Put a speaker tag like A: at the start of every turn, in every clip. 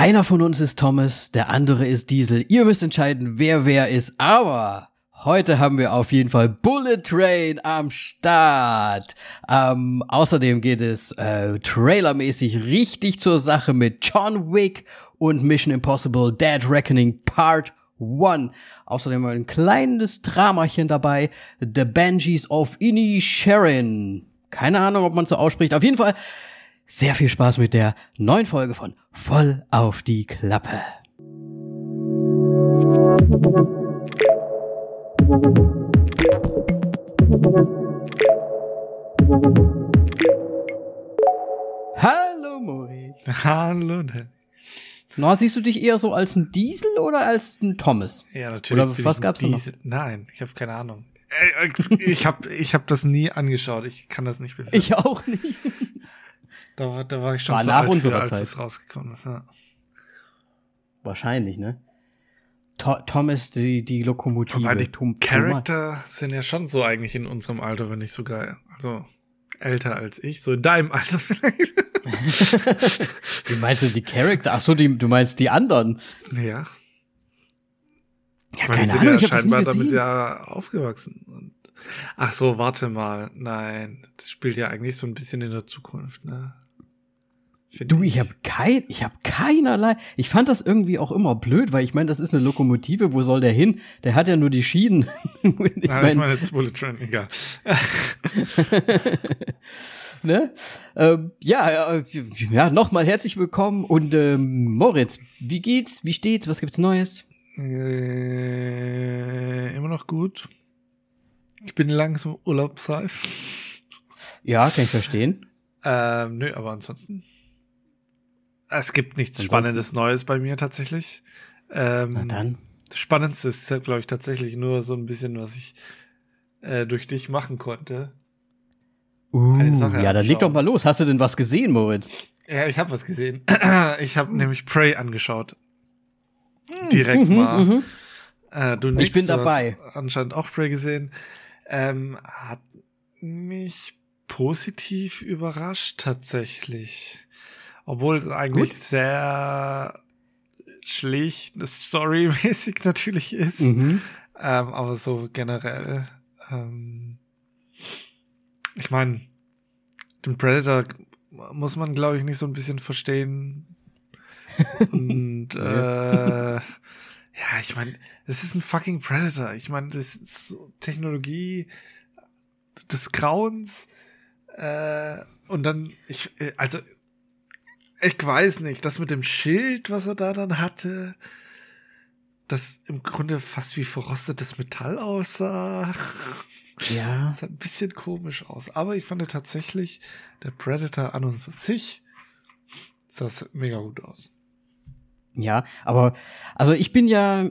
A: Einer von uns ist Thomas, der andere ist Diesel. Ihr müsst entscheiden, wer wer ist. Aber heute haben wir auf jeden Fall Bullet Train am Start. Ähm, außerdem geht es äh, trailermäßig richtig zur Sache mit John Wick und Mission Impossible Dead Reckoning Part 1. Außerdem ein kleines Dramachen dabei. The Banshees of Inisherin. Keine Ahnung, ob man so ausspricht. Auf jeden Fall sehr viel Spaß mit der neuen Folge von Voll auf die Klappe. Hallo Moritz.
B: Hallo. Danny.
A: Na, siehst du dich eher so als ein Diesel oder als ein Thomas?
B: Ja, natürlich.
A: Oder was gab's da noch?
B: Nein, ich habe keine Ahnung. Äh, äh, Ich habe ich hab das nie angeschaut. Ich kann das nicht bewerten.
A: Ich auch nicht.
B: Da, war- da war ich schon
A: War
B: zu
A: nach
B: alt für,
A: unserer
B: als
A: Zeit.
B: es rausgekommen ist. Ja.
A: Wahrscheinlich, ne? Tho Thomas, die, die Lokomotive.
B: Aber die
A: Tum-
B: Charakter sind ja schon so eigentlich in unserem Alter, wenn nicht sogar, also älter als ich, so in deinem Alter vielleicht.
A: Wie meinst du die Charakter? Ach so, die, du meinst die anderen.
B: ja.
A: Ja,
B: Weil die
A: keine
B: sind
A: Ahnung,
B: ja scheinbar damit ja aufgewachsen. Und, ach so, warte mal. Nein, das spielt ja eigentlich so ein bisschen in der Zukunft, ne? Find
A: Du, ich habe kein, ich habe keinerlei. Ich fand das irgendwie auch immer blöd, weil ich meine, das ist eine Lokomotive. Wo soll der hin? Der hat ja nur die Schienen. ich
B: Nein, ich
A: mein,
B: meine jetzt Bullet Train, egal.
A: ne? Ähm, ja, äh, ja, nochmal herzlich willkommen und ähm, Moritz, wie geht's? Wie steht's? Was gibt's Neues?
B: Äh, immer noch gut. Ich bin langsam urlaubsreif.
A: Ja, kann ich verstehen.
B: Ähm, nö, aber ansonsten. Es gibt nichts
A: Ansonsten-
B: Spannendes Neues bei mir tatsächlich. Ähm,
A: Na dann.
B: Das Spannendste ist, glaube ich, tatsächlich nur so ein bisschen, was ich äh, durch dich machen konnte.
A: Uh, ja, dann leg doch mal los. Hast du denn was gesehen, Moritz?
B: Ja, ich habe was gesehen. ich habe nämlich Prey angeschaut. Direkt
A: Mhm,
B: mal.
A: mhm.
B: Äh, du
A: Ich
B: nix,
A: bin
B: du hast
A: dabei.
B: Anscheinend auch Prey gesehen. Ähm, hat mich positiv überrascht tatsächlich. Obwohl es eigentlich
A: Gut.
B: sehr schlicht storymäßig natürlich ist.
A: Mhm.
B: Ähm, aber so generell. Ähm, ich meine, den Predator muss man, glaube ich, nicht so ein bisschen verstehen. Und äh, ja, ich meine, es ist ein fucking Predator. Ich meine, das ist so Technologie des Grauens. Äh, und dann, ich, äh, also, ich weiß nicht, das mit dem Schild, was er da dann hatte, das im Grunde fast wie verrostetes Metall aussah.
A: Ja.
B: Das sah ein bisschen komisch aus. Aber ich fand tatsächlich, der Predator an und für sich sah es mega gut aus.
A: Ja, aber also ich bin ja,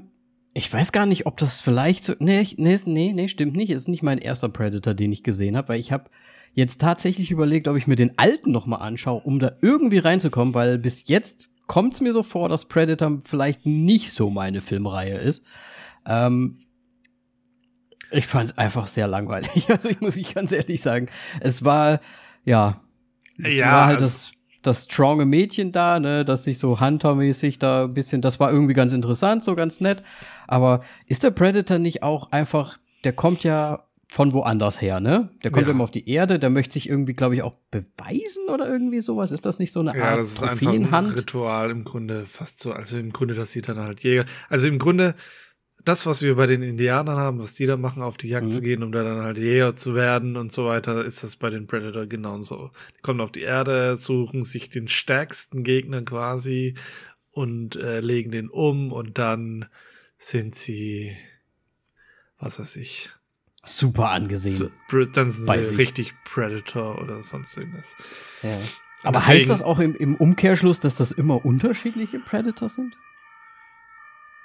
A: ich weiß gar nicht, ob das vielleicht so, nee, nee, nee, nee, stimmt nicht. Es ist nicht mein erster Predator, den ich gesehen habe, weil ich habe jetzt tatsächlich überlegt, ob ich mir den alten noch mal anschaue, um da irgendwie reinzukommen, weil bis jetzt kommt es mir so vor, dass Predator vielleicht nicht so meine Filmreihe ist. Ähm, ich fand es einfach sehr langweilig. Also ich muss ich ganz ehrlich sagen, es war ja, es
B: Ja,
A: war halt das das stronge Mädchen da, ne, das sich so Hunter-mäßig da ein bisschen, das war irgendwie ganz interessant, so ganz nett. Aber ist der Predator nicht auch einfach, der kommt ja von woanders her, ne? Der kommt
B: Ja.
A: immer auf die Erde, der möchte sich irgendwie, glaube ich, auch beweisen oder irgendwie sowas. Ist das nicht so eine
B: Ja,
A: Art
B: das ist einfach ein? Ritual im Grunde fast so. Also im Grunde, das sieht dann halt Jäger. Also im Grunde, das, was wir bei den Indianern haben, was die da machen, auf die Jagd
A: Mhm.
B: zu gehen, um da dann halt Jäger zu werden und so weiter, ist das bei den Predator genauso. Die kommen auf die Erde, suchen sich den stärksten Gegner quasi und äh, legen den um und dann sind sie, was weiß ich,
A: Super angesehen.
B: so, dann sind sie
A: ich.
B: richtig Predator oder sonst irgendwas.
A: Ja. Aber
B: deswegen-
A: heißt das auch im, im Umkehrschluss, dass das immer unterschiedliche Predators sind?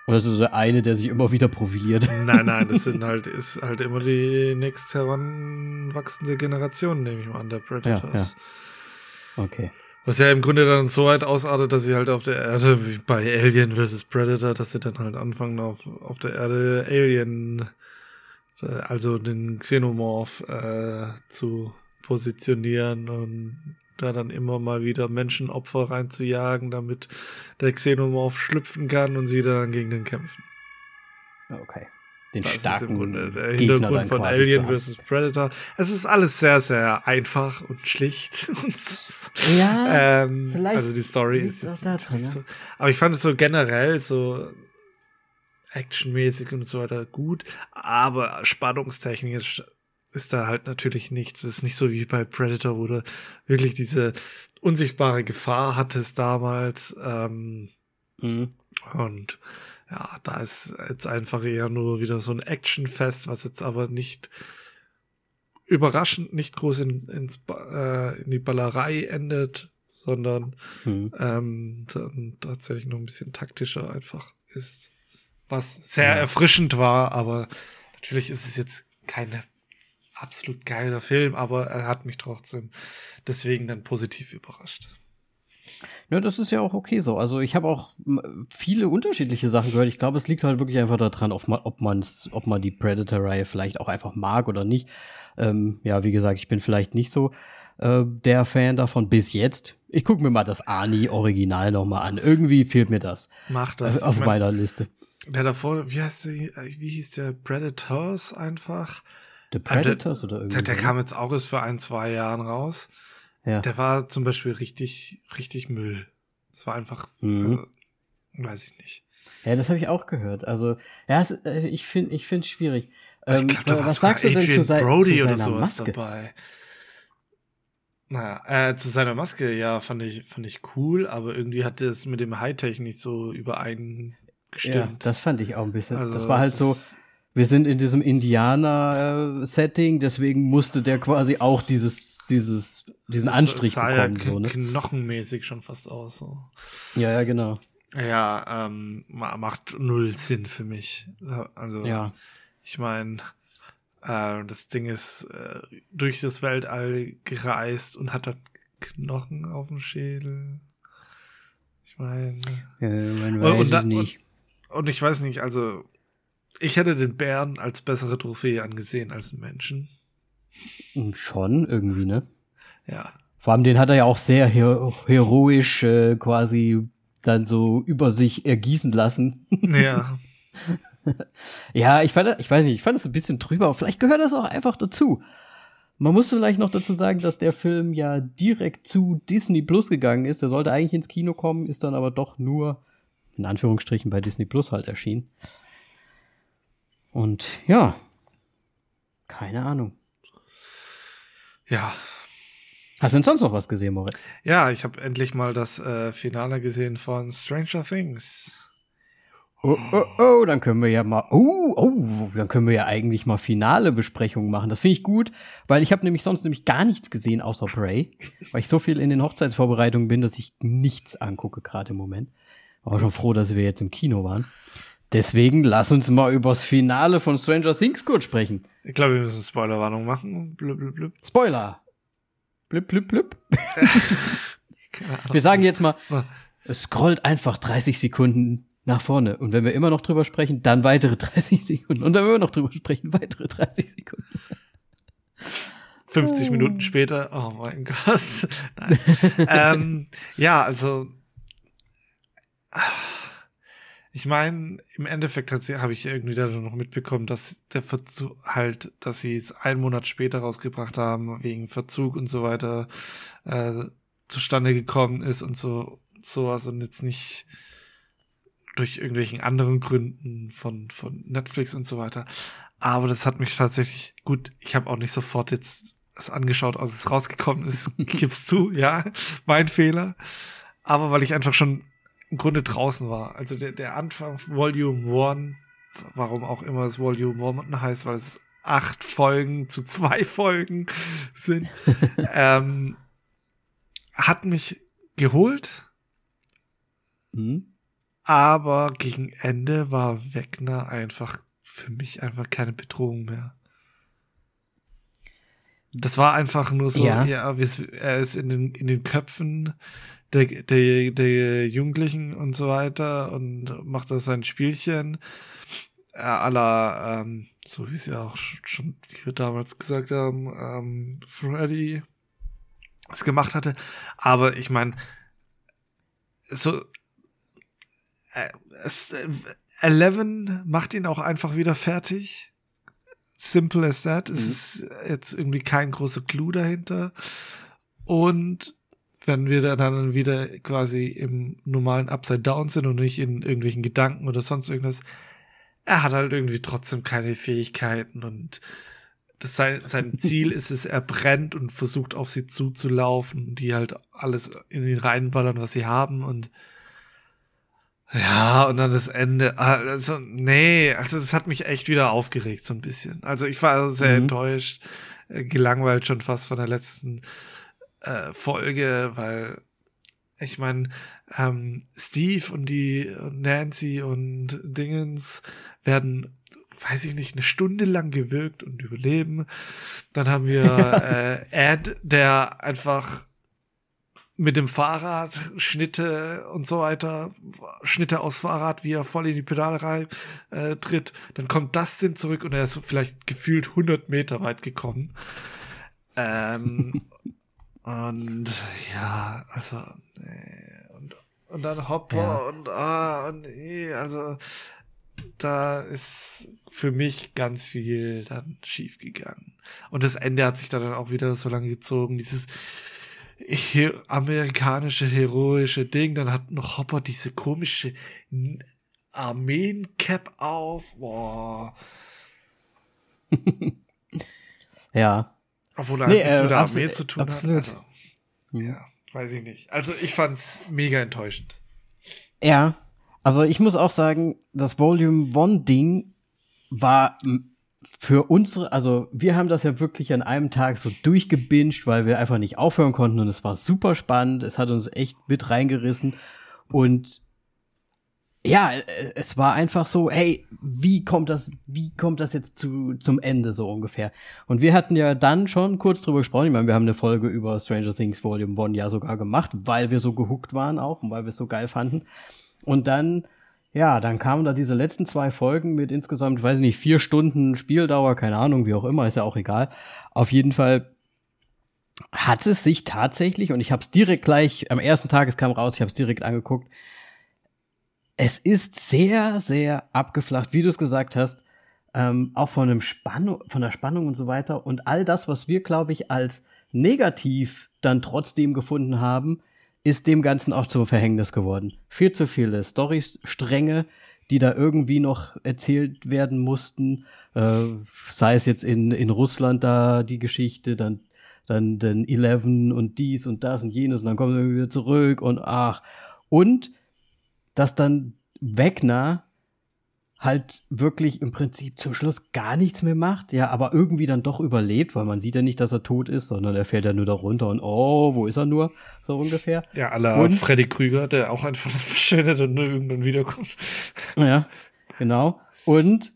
A: Oder ist das der eine, der sich immer wieder profiliert?
B: Nein, nein, das sind halt, ist halt immer die nächst heranwachsende Generation, nehme ich mal an, der Predators.
A: Okay.
B: Was ja im Grunde dann so weit ausartet, dass sie halt auf der Erde, wie bei Alien vs. Predator, dass sie dann halt anfangen, auf, auf der Erde Alien, äh, also den Xenomorph, äh, zu positionieren und da dann immer mal wieder Menschenopfer reinzujagen, damit der Xenomorph schlüpfen kann und sie dann gegen den kämpfen.
A: Okay. Den
B: Das
A: starken
B: ist im Grunde der Hintergrund von Alien vs. Predator. Es ist alles sehr, sehr einfach und schlicht.
A: Ja,
B: ähm,
A: vielleicht
B: also die Story ist jetzt
A: da
B: nicht
A: dran,
B: so. Aber ich fand es so generell so actionmäßig und so weiter gut, aber spannungstechnisch ist da halt natürlich nichts. Es ist nicht so wie bei Predator, wo du wirklich diese unsichtbare Gefahr hattest damals. Ähm,
A: Mhm.
B: und ja, da ist jetzt einfach eher nur wieder so ein Actionfest, was jetzt aber nicht überraschend nicht groß in, ins, äh, in die Ballerei endet, sondern
A: Mhm.
B: ähm, dann tatsächlich noch ein bisschen taktischer einfach ist. Was sehr
A: Ja.
B: erfrischend war, aber natürlich ist es jetzt kein absolut geiler Film, aber er hat mich trotzdem deswegen dann positiv überrascht.
A: Ja, das ist ja auch okay so. Also ich habe auch viele unterschiedliche Sachen gehört. Ich glaube, es liegt halt wirklich einfach daran, ob man, ob man's, ob man die Predator-Reihe vielleicht auch einfach mag oder nicht. Ähm, ja, wie gesagt, ich bin vielleicht nicht so äh, der Fan davon bis jetzt. Ich gucke mir mal das Ani-Original nochmal an. Irgendwie fehlt mir das
B: Macht das.
A: auf
B: Ich mein,
A: meiner Liste.
B: der davor, wie heißt der, wie hieß der Predators einfach?
A: The Predators oder irgendwie.
B: Der, der kam jetzt auch erst für ein, zwei Jahren raus.
A: ja.
B: Der war zum Beispiel richtig, richtig Müll. Das war einfach,
A: Mhm.
B: also, weiß ich nicht.
A: ja, das habe ich auch gehört. Also, ja, es, äh, ich finde ich finde es schwierig.
B: ich
A: Ähm,
B: glaube, da war
A: was sagst du denn
B: Adrian
A: zu, sei,
B: Brody
A: zu seiner
B: sowas
A: Maske?
B: dabei. Naja, äh, zu seiner Maske, ja, fand ich, fand ich cool, aber irgendwie hat es mit dem Hightech nicht so
A: Ja,
B: übereingestimmt.
A: das fand ich auch ein bisschen.
B: Also,
A: das war halt so, wir sind in diesem Indianer-Setting, deswegen musste der quasi auch dieses, dieses, diesen
B: das
A: Anstrich
B: sah
A: bekommen.
B: ja
A: so, ne?
B: knochenmäßig schon fast aus. So.
A: Ja, ja, genau.
B: Ja, ähm, ma- macht null Sinn für mich. Also,
A: Ja.
B: ich meine, äh, das Ding ist äh, durch das Weltall gereist und hat dann Knochen auf dem Schädel. Ich meine,
A: Äh, man
B: Und-
A: weiß
B: und da- und ich weiß nicht, also ich hätte den Bären als bessere Trophäe angesehen als einen Menschen.
A: Hm, Schon, irgendwie, ne?
B: Ja.
A: Vor allem den hat er ja auch sehr her heroisch äh, quasi dann so über sich ergießen lassen.
B: Ja.
A: Ja, ich fand, ich weiß nicht, ich fand es ein bisschen drüber, aber vielleicht gehört das auch einfach dazu. Man muss vielleicht noch dazu sagen, dass der Film ja direkt zu Disney Plus gegangen ist. Der sollte eigentlich ins Kino kommen, ist dann aber doch nur in Anführungsstrichen bei Disney Plus halt erschienen. Und ja, keine Ahnung.
B: ja.
A: Hast du denn sonst noch was gesehen, Moritz?
B: Ja, ich habe endlich mal das äh, Finale gesehen von Stranger Things.
A: Oh, oh, oh, dann können wir ja mal, oh, oh, dann können wir ja eigentlich mal finale Besprechungen machen. Das finde ich gut, weil ich habe nämlich sonst nämlich gar nichts gesehen außer Prey, weil ich so viel in den Hochzeitsvorbereitungen bin, dass ich nichts angucke gerade im Moment. Aber schon froh, dass wir jetzt im Kino waren. Deswegen lass uns mal übers Finale von Stranger Things kurz sprechen.
B: Ich glaube, wir müssen Spoilerwarnung machen. Blub, blub, blub.
A: Spoiler. Blip, blip, blip.
B: Keine Ahnung.
A: Wir sagen jetzt mal, es scrollt einfach 30 Sekunden nach vorne. Und wenn wir immer noch drüber sprechen, dann weitere 30 Sekunden. Und wenn wir immer noch drüber sprechen, weitere 30 Sekunden.
B: 50 Minuten später, oh mein Gott. Ähm, ja, also ich meine, im Endeffekt habe ich irgendwie da noch mitbekommen, dass der Verzug halt, dass sie es einen Monat später rausgebracht haben, wegen Verzug und so weiter, äh, zustande gekommen ist und so sowas und jetzt nicht durch irgendwelchen anderen Gründen von, von Netflix und so weiter. Aber das hat mich tatsächlich gut. Ich habe auch nicht sofort jetzt es angeschaut, als es rausgekommen ist. Gib's zu, ja, mein Fehler. Aber weil ich einfach schon im Grunde draußen war. Also der, der Anfang Volume 1, warum auch immer es Volume 1 heißt, weil es acht Folgen zu zwei Folgen sind, ähm, hat mich geholt,
A: Hm?
B: aber gegen Ende war Wegner einfach für mich einfach keine Bedrohung mehr. Das war einfach nur so,
A: Ja.
B: ja, er ist in den, in den Köpfen der, der, der Jugendlichen und so weiter und macht da sein Spielchen. Äh, aller, ähm, so wie es ja auch schon, wie wir damals gesagt haben, ähm, Freddy es gemacht hatte. Aber ich meine, so äh, es, äh, Eleven macht ihn auch einfach wieder fertig. Simple as that. Mhm. Es ist jetzt irgendwie kein großer Clou dahinter. Und wenn wir dann wieder quasi im normalen Upside Down sind und nicht in irgendwelchen Gedanken oder sonst irgendwas, er hat halt irgendwie trotzdem keine Fähigkeiten und das sein, sein Ziel ist es, er brennt und versucht auf sie zuzulaufen, die halt alles in ihn reinballern, was sie haben und ja, und dann das Ende. Also, nee, also das hat mich echt wieder aufgeregt, so ein bisschen. Also ich war sehr mhm. enttäuscht, äh, gelangweilt schon fast von der letzten äh, Folge, weil ich meine, ähm, Steve und die Nancy und Dingens werden, weiß ich nicht, eine Stunde lang gewirkt und überleben. Dann haben wir äh, Ed, der einfach mit dem Fahrrad, Schnitte und so weiter, Schnitte aus Fahrrad, wie er voll in die Pedale äh, tritt, dann kommt Dustin zurück und er ist vielleicht gefühlt 100 Meter weit gekommen. Ähm, und ja, also, nee. und, und dann Hopper ja. und, ah, und nee, also, da ist für mich ganz viel dann schief gegangen. Und das Ende hat sich da dann auch wieder so lange gezogen, dieses, her amerikanische heroische Ding. Dann hat noch Hopper diese komische Armeen-Cap auf. Boah.
A: ja.
B: Obwohl er nee, nichts äh, mit der Armee zu tun absolut. hat. Also. Ja, weiß ich nicht. Also ich fand's mega enttäuschend.
A: Ja, also ich muss auch sagen, das Volume One Ding war für unsere, also wir haben das ja wirklich an einem Tag so durchgebinged, weil wir einfach nicht aufhören konnten und es war super spannend. Es hat uns echt mit reingerissen und ja, es war einfach so, hey, wie kommt das, wie kommt das jetzt zu, zum Ende so ungefähr? Und wir hatten ja dann schon kurz drüber gesprochen. Ich meine, wir haben eine Folge über Stranger Things Volume 1 ja sogar gemacht, weil wir so gehuckt waren auch und weil wir es so geil fanden. Und dann ja, dann kamen da diese letzten zwei Folgen mit insgesamt, weiß ich nicht, vier Stunden Spieldauer, keine Ahnung, wie auch immer, ist ja auch egal. Auf jeden Fall hat es sich tatsächlich, und ich habe es direkt gleich, am ersten Tag, es kam raus, ich habe es direkt angeguckt, es ist sehr, sehr abgeflacht, wie du es gesagt hast, ähm, auch von, Spannung, von der Spannung und so weiter. Und all das, was wir, glaube ich, als negativ dann trotzdem gefunden haben, ist dem Ganzen auch zum Verhängnis geworden. Viel zu viele Storystränge, die da irgendwie noch erzählt werden mussten. Äh, sei es jetzt in, in Russland da die Geschichte, dann, dann, dann Eleven und dies und das und jenes und dann kommen sie wieder zurück und ach. Und dass dann Wegner halt wirklich im Prinzip zum Schluss gar nichts mehr macht, ja, aber irgendwie dann doch überlebt, weil man sieht ja nicht, dass er tot ist, sondern er fährt ja nur da runter und oh, wo ist er nur? So ungefähr.
B: Ja, aller Freddy Krüger, der auch einfach verschwindet und nur irgendwann wiederkommt.
A: Ja, genau. Und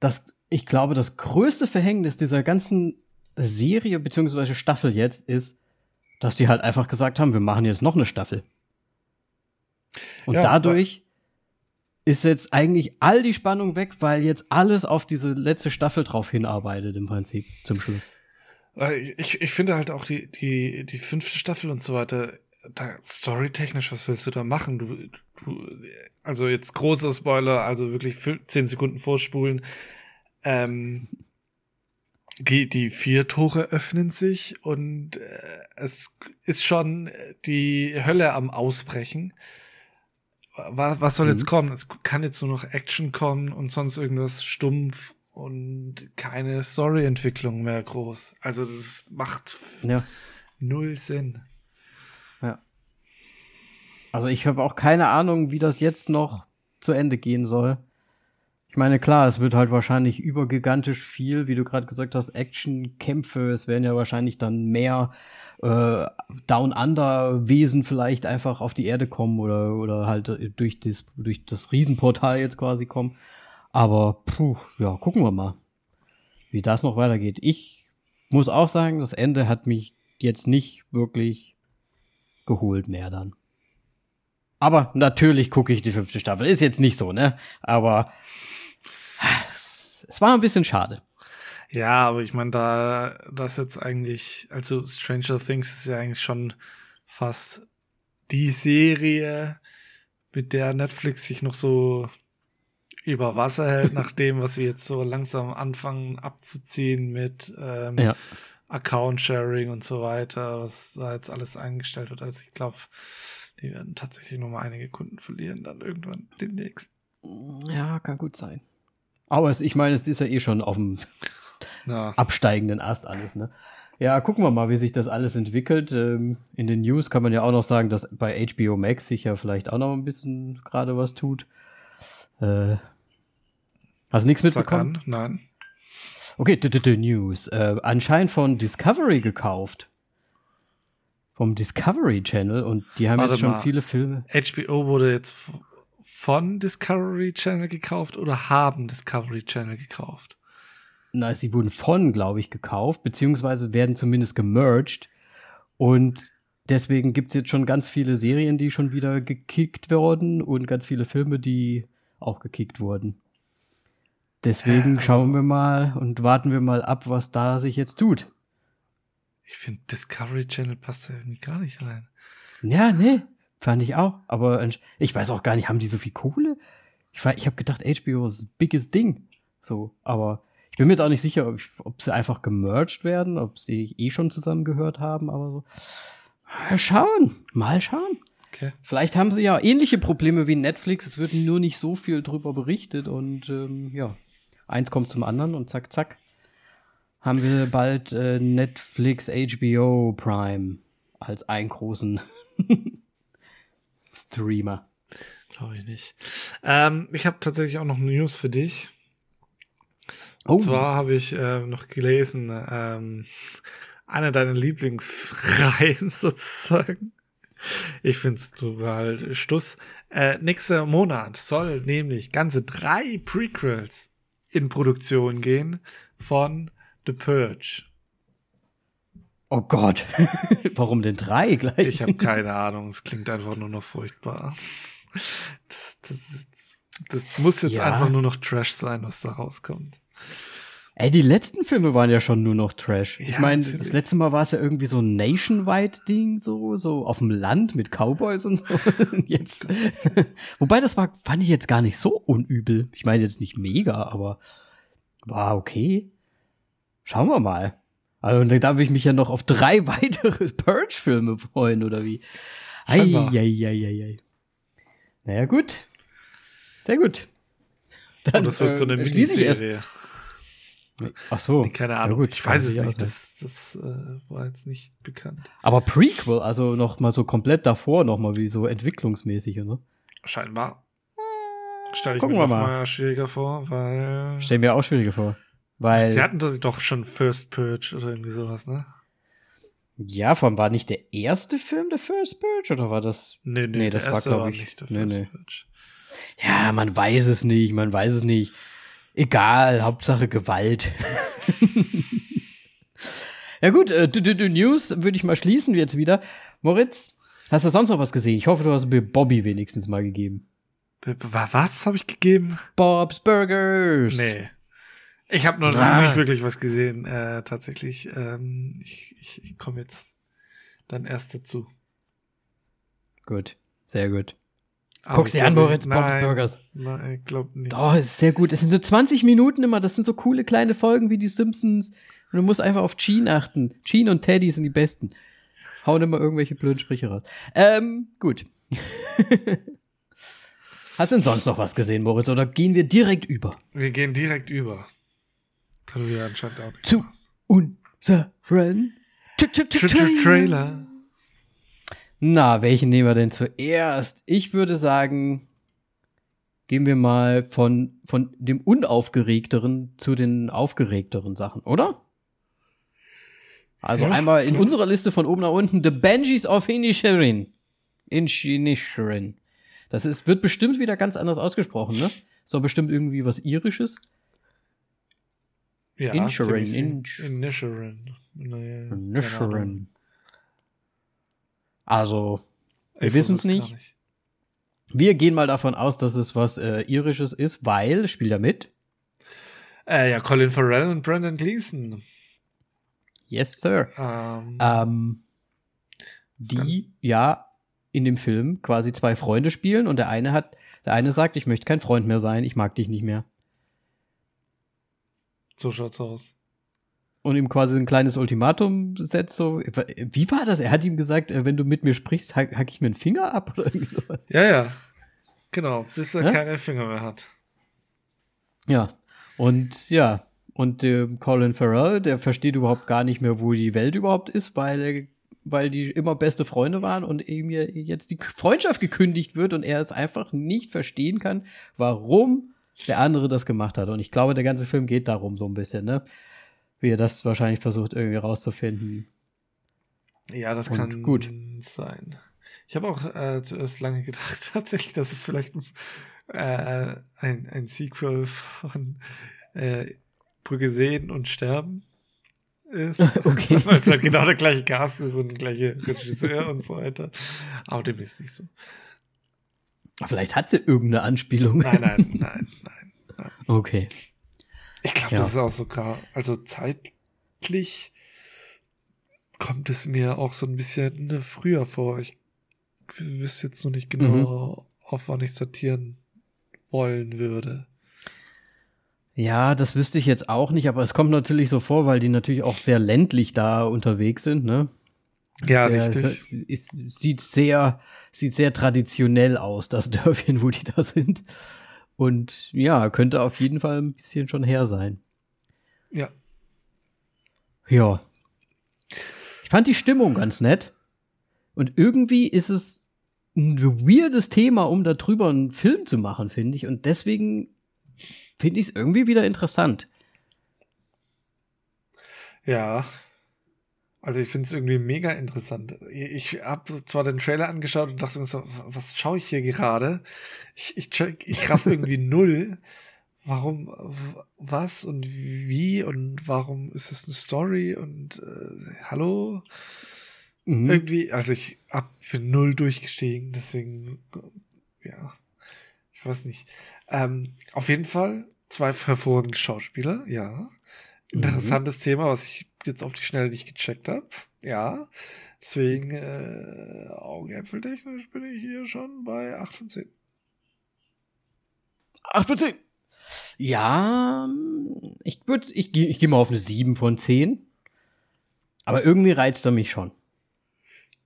A: das, ich glaube, das größte Verhängnis dieser ganzen Serie beziehungsweise Staffel jetzt ist, dass die halt einfach gesagt haben, wir machen jetzt noch eine Staffel. Und ja, dadurch ist jetzt eigentlich all die Spannung weg, weil jetzt alles auf diese letzte Staffel drauf hinarbeitet im Prinzip zum Schluss.
B: Ich, ich finde halt auch die, die, die fünfte Staffel und so weiter, da storytechnisch, was willst du da machen? Du, du, also jetzt großer Spoiler, also wirklich zehn Sekunden vorspulen. Ähm, die, die vier Tore öffnen sich und äh, es ist schon die Hölle am Ausbrechen was, was soll mhm. jetzt kommen? Es kann jetzt nur noch Action kommen und sonst irgendwas stumpf und keine Story-Entwicklung mehr groß. Also das macht ja. null Sinn.
A: Ja. Also ich habe auch keine Ahnung, wie das jetzt noch zu Ende gehen soll. Ich meine, klar, es wird halt wahrscheinlich übergigantisch viel, wie du gerade gesagt hast, Action, Kämpfe, es werden ja wahrscheinlich dann mehr äh, Down Under Wesen vielleicht einfach auf die Erde kommen oder, oder halt durch das, durch das Riesenportal jetzt quasi kommen. Aber puh, ja, gucken wir mal, wie das noch weitergeht. Ich muss auch sagen, das Ende hat mich jetzt nicht wirklich geholt mehr dann. Aber natürlich gucke ich die fünfte Staffel. Ist jetzt nicht so, ne? Aber es war ein bisschen schade.
B: Ja, aber ich meine, da das jetzt eigentlich, also Stranger Things ist ja eigentlich schon fast die Serie, mit der Netflix sich noch so über Wasser hält, nach dem, was sie jetzt so langsam anfangen abzuziehen mit ähm,
A: Ja.
B: Account-Sharing und so weiter, was da jetzt alles eingestellt wird. Also ich glaube, die werden tatsächlich noch mal einige Kunden verlieren, dann irgendwann demnächst.
A: Ja, kann gut sein. Aber es, ich meine, es ist ja eh schon auf dem
B: Ja.
A: absteigenden Ast alles, ne? Ja, gucken wir mal, wie sich das alles entwickelt. Ähm, in den News kann man ja auch noch sagen, dass bei HBO Max sich ja vielleicht auch noch ein bisschen gerade was tut. Äh, hast du nichts mitbekommen?
B: an, nein.
A: Okay, d -d -d News. Äh, anscheinend von Discovery gekauft. Vom Discovery Channel und die haben
B: Warte
A: jetzt schon
B: mal.
A: viele Filme.
B: HBO wurde jetzt von Discovery Channel gekauft oder haben Discovery Channel gekauft?
A: Na, sie wurden von, glaube ich, gekauft, beziehungsweise werden zumindest gemerged. Und deswegen gibt es jetzt schon ganz viele Serien, die schon wieder gekickt wurden und ganz viele Filme, die auch gekickt wurden. Deswegen schauen wir mal und warten wir mal ab, was da sich jetzt tut.
B: Ich finde, Discovery Channel passt da irgendwie gar nicht rein.
A: Ja, nee, fand ich auch. Aber ich weiß auch gar nicht, haben die so viel Kohle? Ich, ich habe gedacht, HBO ist ein biges Ding. So, aber ich bin mir jetzt auch nicht sicher, ob, ich, ob sie einfach gemerged werden, ob sie eh schon zusammengehört haben, aber so. Mal schauen, mal schauen.
B: Okay.
A: Vielleicht haben sie ja ähnliche Probleme wie Netflix. Es wird nur nicht so viel drüber berichtet und ähm, ja, eins kommt zum anderen und zack, zack. Haben wir bald äh, Netflix HBO Prime als einen großen Streamer.
B: Glaube ich nicht. Ähm, ich habe tatsächlich auch noch News für dich.
A: Oh,
B: Und zwar habe ich äh, noch gelesen, ähm, eine deiner Lieblingsreihen sozusagen. Ich finde es total Stuss. Äh, nächster Monat soll nämlich ganze drei Prequels in Produktion gehen von The Purge.
A: oh Gott. Warum denn drei gleich?
B: Ich habe keine Ahnung, es klingt einfach nur noch furchtbar. Das, das, das muss jetzt
A: Ja.
B: einfach nur noch Trash sein, was da rauskommt.
A: Ey, die letzten Filme waren ja schon nur noch Trash. ich
B: Ja,
A: meine, das letzte Mal war es ja irgendwie so ein Nationwide-Ding, so, so auf dem Land mit Cowboys und so. Jetzt. Wobei, das war, fand ich jetzt gar nicht so unübel. Ich meine jetzt nicht mega, aber war okay. Schauen wir mal. Also, dann darf ich mich ja noch auf drei weitere Purge-Filme freuen, oder wie? Eieieiei. Naja, gut. Sehr gut. Dann
B: Und das wird so eine
A: äh.
B: Miniserie.
A: Ach so.
B: Nee, keine
A: Ja,
B: Ahnung.
A: gut,
B: ich weiß es nicht. Das, das äh, war jetzt nicht bekannt.
A: Aber Prequel, also noch mal so komplett davor, noch mal wie so entwicklungsmäßig, oder?
B: Scheinbar. Stelle ich
A: Gucken
B: mir
A: wir mal.
B: mal schwieriger vor, weil
A: Stell mir auch schwieriger vor. Weil,
B: sie hatten doch- schon First Purge oder irgendwie sowas, ne?
A: ja, vor allem war nicht der erste Film der First Purge, oder war das?
B: Nee, nee,
A: Nee, das war,
B: erste
A: glaub ich-
B: nicht der
A: nee,
B: First
A: nee.
B: Purge.
A: Ja, man weiß es nicht, man weiß es nicht. Egal, Hauptsache Gewalt. ja gut, äh, du, du, du News würde ich mal schließen jetzt wieder. Moritz, hast du sonst noch was gesehen? Ich hoffe, du hast mir Bobby wenigstens mal gegeben.
B: B- Was habe ich gegeben?
A: Bob's Burgers.
B: Nee. Ich habe noch
A: Ah.
B: nicht wirklich was gesehen, äh, tatsächlich. Ähm, ich ich, ich komme jetzt dann erst dazu.
A: Gut, sehr gut.
B: Aber
A: Guck
B: ich
A: sie an, Moritz, Bob's
B: nein,
A: Burgers.
B: Nein, ich glaube nicht.
A: Oh, ist sehr gut. Es sind so 20 Minuten immer. Das sind so coole kleine Folgen wie die Simpsons. Und du musst einfach auf Gene achten. Gene und Teddy sind die besten. Hauen immer irgendwelche blöden Sprüche raus. Ähm, gut. Hast du denn sonst noch was gesehen, Moritz? Oder gehen wir direkt über
B: Wir gehen direkt über. Du ja anscheinend auch nicht.
A: Zu-
B: was.
A: unseren Tra- Tra- Tra-
B: Tra- Tra- Trailer.
A: Na, welchen nehmen wir denn zuerst? Ich würde sagen, gehen wir mal von, von dem unaufgeregteren zu den aufgeregteren Sachen, oder? Also
B: Ja,
A: einmal in
B: klar.
A: unserer Liste von oben nach unten The Banshees of Inisherin. Inisherin. Das ist, wird bestimmt wieder ganz anders ausgesprochen, ne? Doch bestimmt irgendwie was Irisches.
B: Ja,
A: Inisherin,
B: Inisherin.
A: Inisherin. Also, Wir wissen's
B: versuch's
A: nicht.
B: gar
A: wir gehen mal davon aus, dass es was äh, Irisches ist, weil, spielt er mit?
B: Äh, ja, Colin Farrell und Brandon Gleason.
A: Yes, sir.
B: Ähm,
A: Ähm, die ja in dem Film quasi zwei Freunde spielen und der eine hat, der eine sagt, ich möchte kein Freund mehr sein, ich mag dich nicht mehr.
B: so schaut's aus.
A: Und ihm quasi ein kleines Ultimatum setzt, so, wie war das? Er hat ihm gesagt, äh, wenn du mit mir sprichst, hack, hack ich mir einen Finger ab oder irgendwie so.
B: Ja, ja. Genau, bis er
A: Ja?
B: keine Finger mehr hat.
A: Ja. Und ja, und äh, Colin Farrell, der versteht überhaupt gar nicht mehr, wo die Welt überhaupt ist, weil, er- weil die immer beste Freunde waren und ihm jetzt die Freundschaft gekündigt wird und er es einfach nicht verstehen kann, warum der andere das gemacht hat. Und ich glaube, der ganze Film geht darum so ein bisschen, ne? Wie er das wahrscheinlich versucht irgendwie rauszufinden.
B: Ja, das
A: Und
B: kann
A: gut.
B: sein. Ich habe auch äh, zuerst lange gedacht, tatsächlich, dass es vielleicht äh, ein, ein Sequel von äh, Brücke sehen und sterben ist.
A: Okay.
B: Weil es halt genau der gleiche Cast ist und der gleiche Regisseur und so weiter. Aber dem ist nicht so.
A: Vielleicht hat sie irgendeine Anspielung.
B: Nein, nein, nein, nein.
A: Okay.
B: Ich glaube,
A: Ja.
B: das ist auch sogar, also zeitlich kommt es mir auch so ein bisschen früher vor. Ich wüsste jetzt noch nicht genau, auf wann ich sortieren wollen würde.
A: Ja, das wüsste ich jetzt auch nicht, aber es kommt natürlich so vor, weil die natürlich auch sehr ländlich da unterwegs sind, ne?
B: Ja,
A: sehr,
B: richtig.
A: Ist, sieht sehr, sieht sehr traditionell aus, das Dörfchen, wo die da sind. Und ja, könnte auf jeden Fall ein bisschen schon her sein.
B: Ja.
A: Ja. Ich fand die Stimmung ganz nett. Und irgendwie ist es ein weirdes Thema, um darüber einen Film zu machen, finde ich. Und deswegen finde ich es irgendwie wieder interessant.
B: Ja. Also ich finde es irgendwie mega interessant. Ich habe zwar den Trailer angeschaut und dachte mir so, was schaue ich hier gerade? Ich, ich, check- ich raff irgendwie null. Warum, was und wie und warum ist es eine Story und äh, hallo?
A: Mhm.
B: Irgendwie, also ich hab für null durchgestiegen, deswegen, ja, ich weiß nicht. Ähm, auf jeden Fall zwei hervorragende Schauspieler, ja. Interessantes Thema, was ich jetzt auf die Schnelle nicht gecheckt habe. Ja. Deswegen, äh, Augäpfeltechnisch bin ich hier schon bei 8 von 10.
A: 8 von 10. Ja, ich würde, ich, geh- ich gehe mal auf eine 7 von 10. Aber irgendwie reizt er mich schon.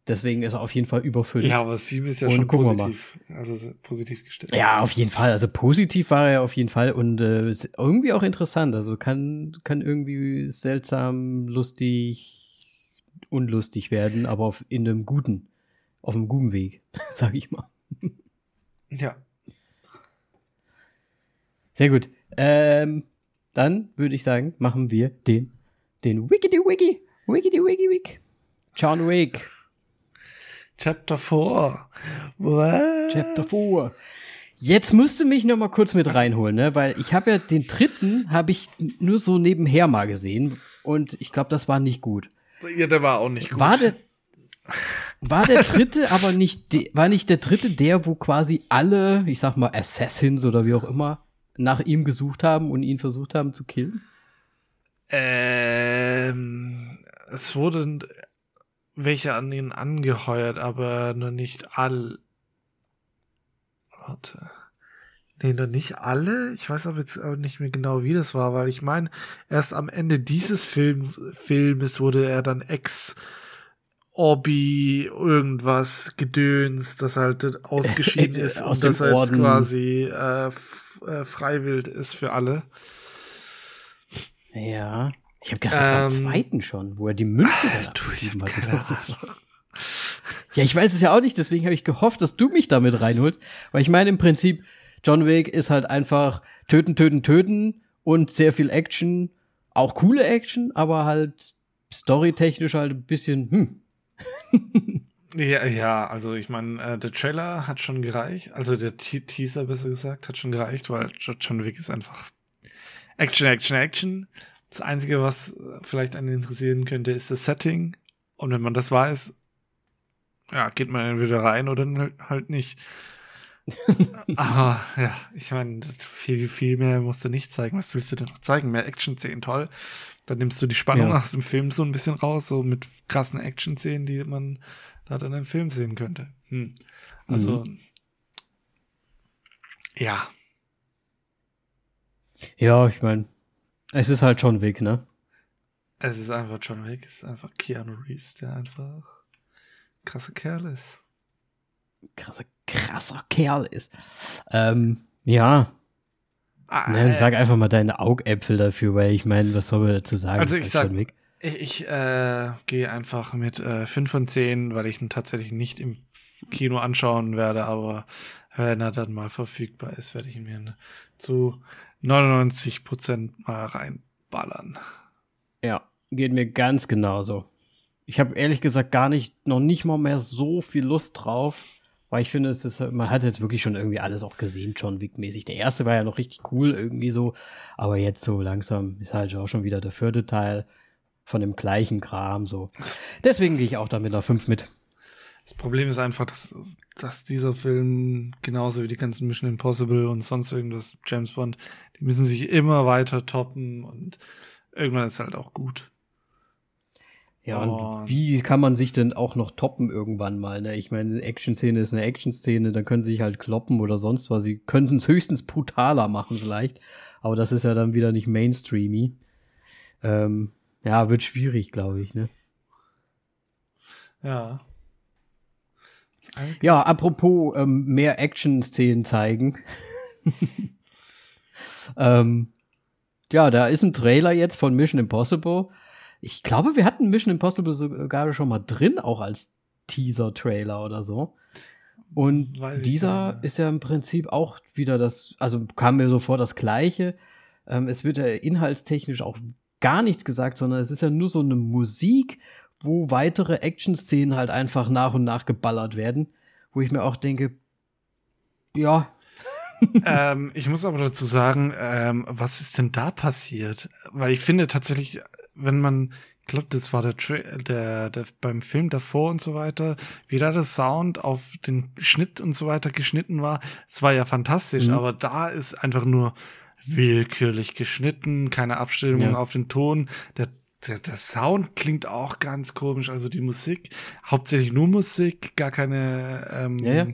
A: Deswegen ist er auf jeden Fall über 5.
B: Ja, aber 7 ist ja
A: Und
B: schon positiv. Also positiv gestellt.
A: Ja, auf jeden Fall. Also positiv war er auf jeden Fall und äh, ist irgendwie auch interessant. Also kann, kann irgendwie seltsam, lustig, unlustig werden, aber auf, in einem guten, auf einem guten Weg, sag ich mal.
B: Ja.
A: Sehr gut. Ähm, dann würde ich sagen, machen wir den, den Wikidi Wiki, Wikidi Wiki Wik. John Wick,
B: Chapter 4. What?
A: Chapter 4. Jetzt musst du mich noch mal kurz mit reinholen, ne? Weil ich habe ja den dritten habe ich nur so nebenher mal gesehen und ich glaube, das war nicht gut.
B: Ja, der war auch nicht gut.
A: War der war der dritte aber nicht de, war nicht der dritte der, wo quasi alle, ich sag mal Assassins oder wie auch immer nach ihm gesucht haben und ihn versucht haben zu killen?
B: Ähm, es wurden welche an ihn angeheuert, aber nur nicht all. Warte. Nee, nur nicht alle. Ich weiß aber jetzt auch nicht mehr genau, wie das war, weil ich meine, erst am Ende dieses Film, Filmes wurde er dann ex Orbi irgendwas gedöns, das halt ausgeschieden ist
A: Aus
B: und
A: dem
B: er jetzt quasi äh, äh, freiwillig ist für alle.
A: Ja. Ich habe gedacht, das war im
B: Ähm,
A: zweiten schon, wo er die Münze dann
B: Du, ich hab
A: hat.
B: keine Ahnung.
A: war. Ja, ich weiß es ja auch nicht, deswegen habe ich gehofft, dass du mich damit reinholst. Weil ich meine, im Prinzip, John Wick ist halt einfach töten, töten, töten und sehr viel Action. Auch coole Action, aber halt storytechnisch halt ein bisschen, hm.
B: Ja, ja, also ich meine, äh, der Trailer hat schon gereicht, also der Te Teaser besser gesagt, hat schon gereicht, weil Jo- John Wick ist einfach Action, Action, Action. Das Einzige, was vielleicht einen interessieren könnte, ist das Setting. Und wenn man das weiß, ja, geht man entweder rein oder halt- halt nicht. Aber ja, ich meine, viel, viel mehr musst du nicht zeigen. Was willst du denn noch zeigen? Mehr Action-Szenen, toll. Dann nimmst du die Spannung ja. aus dem Film so ein bisschen raus, so mit krassen Action-Szenen, die man da dann im Film sehen könnte. Hm. Also, mhm. ja.
A: Ja, ich meine, es ist halt schon weg, ne?
B: Es ist einfach John Wick, es ist einfach Keanu Reeves, der einfach krasser Kerl ist.
A: Krasser, krasser Kerl ist. Ähm, ja. Ah, ne, sag einfach mal deine Augäpfel dafür, weil ich meine, was soll man dazu sagen?
B: Also ich sag, ich äh, gehe einfach mit äh, 5 von 10, weil ich ihn tatsächlich nicht im Kino anschauen werde, aber wenn er dann mal verfügbar ist, werde ich ihn mir zu 99 Prozent mal reinballern.
A: Ja, geht mir ganz genauso. Ich habe ehrlich gesagt gar nicht, noch nicht mal mehr so viel Lust drauf, weil ich finde, es ist, man hat jetzt wirklich schon irgendwie alles auch gesehen, John Wick-mäßig. Der erste war ja noch richtig cool irgendwie so, aber jetzt so langsam ist halt auch schon wieder der vierte Teil von dem gleichen Kram so. Deswegen gehe ich auch da mit einer 5 mit.
B: Das Problem ist einfach, dass, dass dieser Film, genauso wie die ganzen Mission Impossible und sonst irgendwas, James Bond, die müssen sich immer weiter toppen und irgendwann ist halt auch gut.
A: Ja, und, und wie kann man sich denn auch noch toppen irgendwann mal? Ne? Ich meine, eine Action-Szene ist eine Action-Szene, dann können sie sich halt kloppen oder sonst was. Sie könnten es höchstens brutaler machen vielleicht, aber das ist ja dann wieder nicht mainstreamy. Ähm, ja, wird schwierig, glaube ich, ne?
B: Ja.
A: Ja, apropos ähm, mehr Action-Szenen zeigen. ähm, ja, da ist ein Trailer jetzt von Mission Impossible. Ich glaube, wir hatten Mission Impossible sogar schon mal drin, auch als Teaser-Trailer oder so. Und dieser ist ja im Prinzip auch wieder das, also kam mir so vor das Gleiche. Ähm, es wird ja inhaltstechnisch auch gar nichts gesagt, sondern es ist ja nur so eine Musik, wo weitere Action-Szenen halt einfach nach und nach geballert werden, wo ich mir auch denke, ja.
B: ähm, ich muss aber dazu sagen, ähm, was ist denn da passiert? Weil ich finde tatsächlich, wenn man, ich glaube, das war der, der, der beim Film davor und so weiter, wie da der Sound auf den Schnitt und so weiter geschnitten war, es war ja fantastisch, mhm. aber da ist einfach nur willkürlich geschnitten, keine Abstimmung ja. auf den Ton. Der, der, der Sound klingt auch ganz komisch. Also die Musik, hauptsächlich nur Musik, gar keine ähm, ja, ja.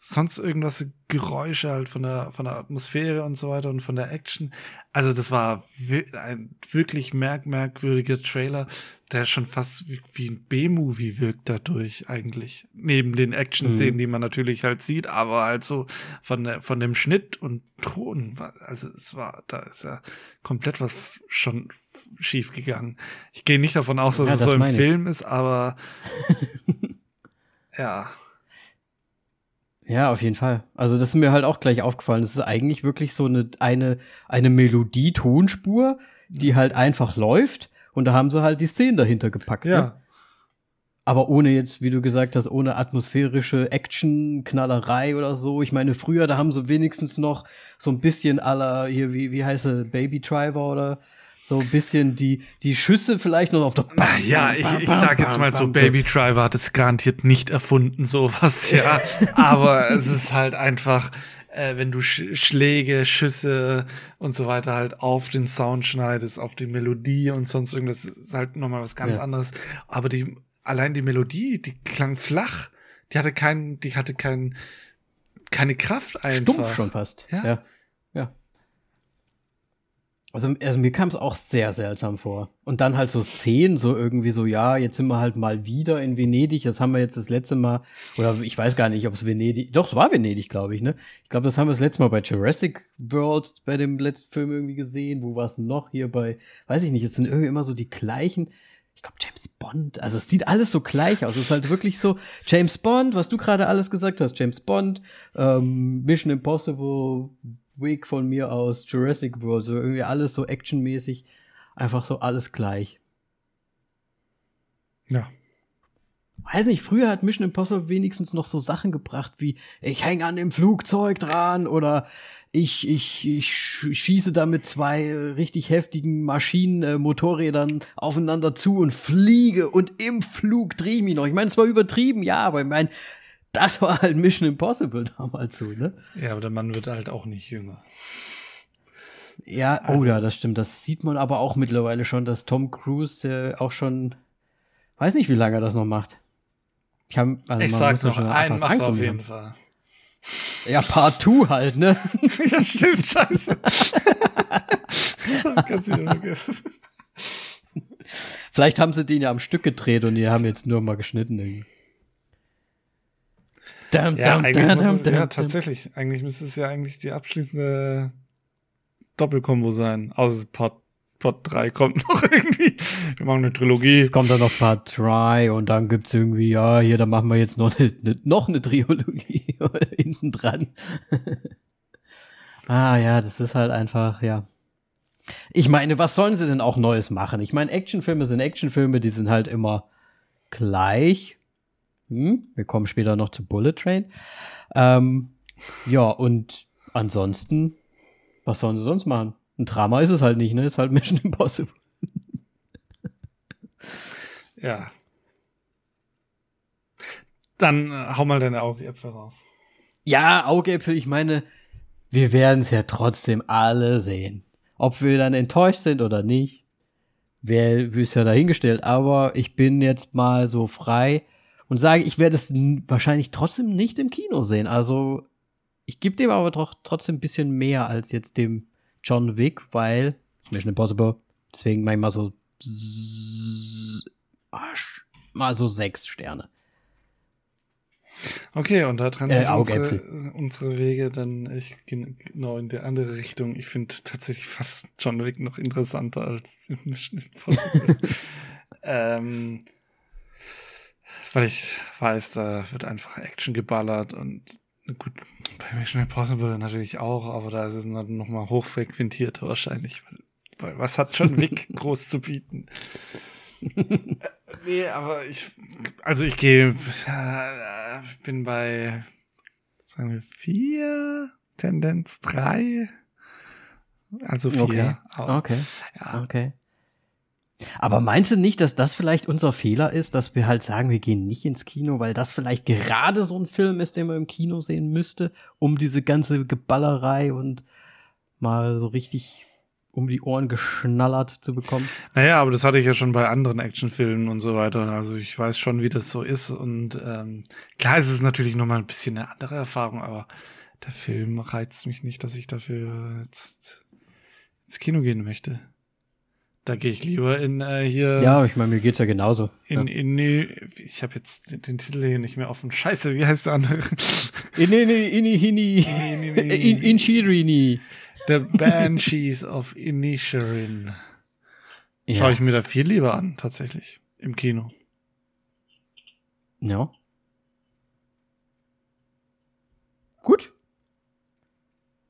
B: Sonst irgendwas Geräusche halt von der von der Atmosphäre und so weiter und von der Action. Also das war ein wirklich merk merkwürdiger Trailer, der schon fast wie, ein B-Movie wirkt dadurch eigentlich. Neben den Action-Szenen, mhm. die man natürlich halt sieht, aber halt so von, der, von dem Schnitt und Ton. Also es war, da ist ja komplett was schon schief gegangen. Ich gehe nicht davon aus, dass ja, es das so im Film ist, aber ja.
A: Ja, auf jeden Fall. Also das ist mir halt auch gleich aufgefallen. Das ist eigentlich wirklich so eine, eine, eine Melodie-Tonspur, die halt einfach läuft und da haben sie halt die Szenen dahinter gepackt.
B: Ja. Ne?
A: Aber ohne jetzt, wie du gesagt hast, ohne atmosphärische Action-Knallerei oder so. Ich meine, früher, da haben sie wenigstens noch so ein bisschen aller, hier, wie, wie heißt er, Baby Driver oder so ein bisschen die, die Schüsse vielleicht noch auf der
B: Bam, Ja, ich, ich sag jetzt mal so, Baby Driver hat es garantiert nicht erfunden, sowas, ja. Aber es ist halt einfach, äh, wenn du Sch Schläge, Schüsse und so weiter halt auf den Sound schneidest, auf die Melodie und sonst irgendwas, ist halt nochmal was ganz ja. anderes. Aber die, allein die Melodie, die klang flach. Die hatte keinen, die hatte keinen, keine Kraft einfach.
A: Stumpf schon fast. Ja. ja. Also, also mir kam es auch sehr seltsam vor. Und dann halt so Szenen, so irgendwie so, ja, jetzt sind wir halt mal wieder in Venedig. Das haben wir jetzt das letzte Mal, oder ich weiß gar nicht, ob es Venedig, doch, es war Venedig, glaube ich, ne? Ich glaube, das haben wir das letzte Mal bei Jurassic World, bei dem letzten Film irgendwie gesehen. Wo war es noch hier bei, weiß ich nicht, es sind irgendwie immer so die gleichen. Ich glaube, James Bond, also es sieht alles so gleich aus. Es ist halt wirklich so, James Bond, was du gerade alles gesagt hast, James Bond, ähm, Mission Impossible, Week von mir aus, Jurassic World, so irgendwie alles so actionmäßig, einfach so alles gleich.
B: Ja.
A: Weiß nicht, früher hat Mission Impossible wenigstens noch so Sachen gebracht wie ich hänge an dem Flugzeug dran oder ich, ich, ich schieße da mit zwei richtig heftigen Maschinen, äh, Motorrädern aufeinander zu und fliege und im Flug drehe ich mich noch. Ich meine, es war übertrieben, ja, aber ich meine, das war halt Mission Impossible damals so, ne?
B: Ja, aber der Mann wird halt auch nicht jünger.
A: Ja, oh ja, das stimmt. Das sieht man aber auch mittlerweile schon, dass Tom Cruise äh, auch schon, weiß nicht, wie lange er das noch macht.
B: Ich, hab, also ich sag noch, einen macht auf jeden Fall.
A: Ja, Part 2 halt, ne?
B: ja, stimmt, scheiße. Ganz wieder vergessen.
A: Vielleicht haben sie den ja am Stück gedreht und die haben jetzt nur mal geschnitten irgendwie.
B: Dum, ja, dum, eigentlich dum, es, ja, tatsächlich. Eigentlich müsste es ja eigentlich die abschließende Doppelkombo sein. Außer Part, Part 3 kommt noch irgendwie. Wir machen eine Trilogie.
A: Es kommt dann noch Part 3 und dann gibt's irgendwie, ja, hier, dann machen wir jetzt noch eine, eine noch eine Trilogie hinten dran. ah, ja, das ist halt einfach, ja. Ich meine, was sollen sie denn auch Neues machen? Ich meine, Actionfilme sind Actionfilme, die sind halt immer gleich. Hm? Wir kommen später noch zu Bullet Train. Ähm, ja, und ansonsten was sollen sie sonst machen? Ein Drama ist es halt nicht, ne? Ist halt Mission Impossible.
B: ja. Dann äh, hau mal deine Augäpfel raus.
A: Ja, Augäpfel, ich meine, wir werden es ja trotzdem alle sehen. Ob wir dann enttäuscht sind oder nicht, wer ist ja dahingestellt. Aber ich bin jetzt mal so frei und sage, ich werde es wahrscheinlich trotzdem nicht im Kino sehen. Also ich gebe dem aber doch trotzdem ein bisschen mehr als jetzt dem John Wick, weil Mission Impossible, deswegen manchmal so mal so sechs Sterne.
B: Okay, und da trennen sich äh, unsere, unsere, Wege dann ich, genau in die andere Richtung. Ich finde tatsächlich fast John Wick noch interessanter als Mission Impossible. ähm, weil ich weiß, da wird einfach Action geballert und Gut, bei Mission Impossible natürlich auch, aber da ist es noch mal hochfrequentiert wahrscheinlich. Weil, weil was hat John Wick groß zu bieten? Äh, nee, aber ich, also ich gehe, äh, bin bei, sagen wir, vier, Tendenz drei. Also vier.
A: Okay. Auch. Okay. Ja. Okay. Aber meinst du nicht, dass das vielleicht unser Fehler ist, dass wir halt sagen, wir gehen nicht ins Kino, weil das vielleicht gerade so ein Film ist, den man im Kino sehen müsste, um diese ganze Geballerei und mal so richtig um die Ohren geschnallert zu bekommen?
B: Naja, aber das hatte ich ja schon bei anderen Actionfilmen und so weiter. Also ich weiß schon, wie das so ist. Und ähm, klar ist es natürlich nochmal ein bisschen eine andere Erfahrung, aber der Film reizt mich nicht, dass ich dafür jetzt ins Kino gehen möchte. Da gehe ich lieber in äh, hier.
A: Ja, ich meine, mir geht's ja genauso.
B: In,
A: ja.
B: in, ich habe jetzt den, den, Titel hier nicht mehr offen. Scheiße, wie heißt der andere?
A: In, in, in, in, in, Inshirini.
B: The Banshees of Inisherin. Ja. Schaue ich mir da viel lieber an, tatsächlich. Im Kino.
A: Ja. Gut.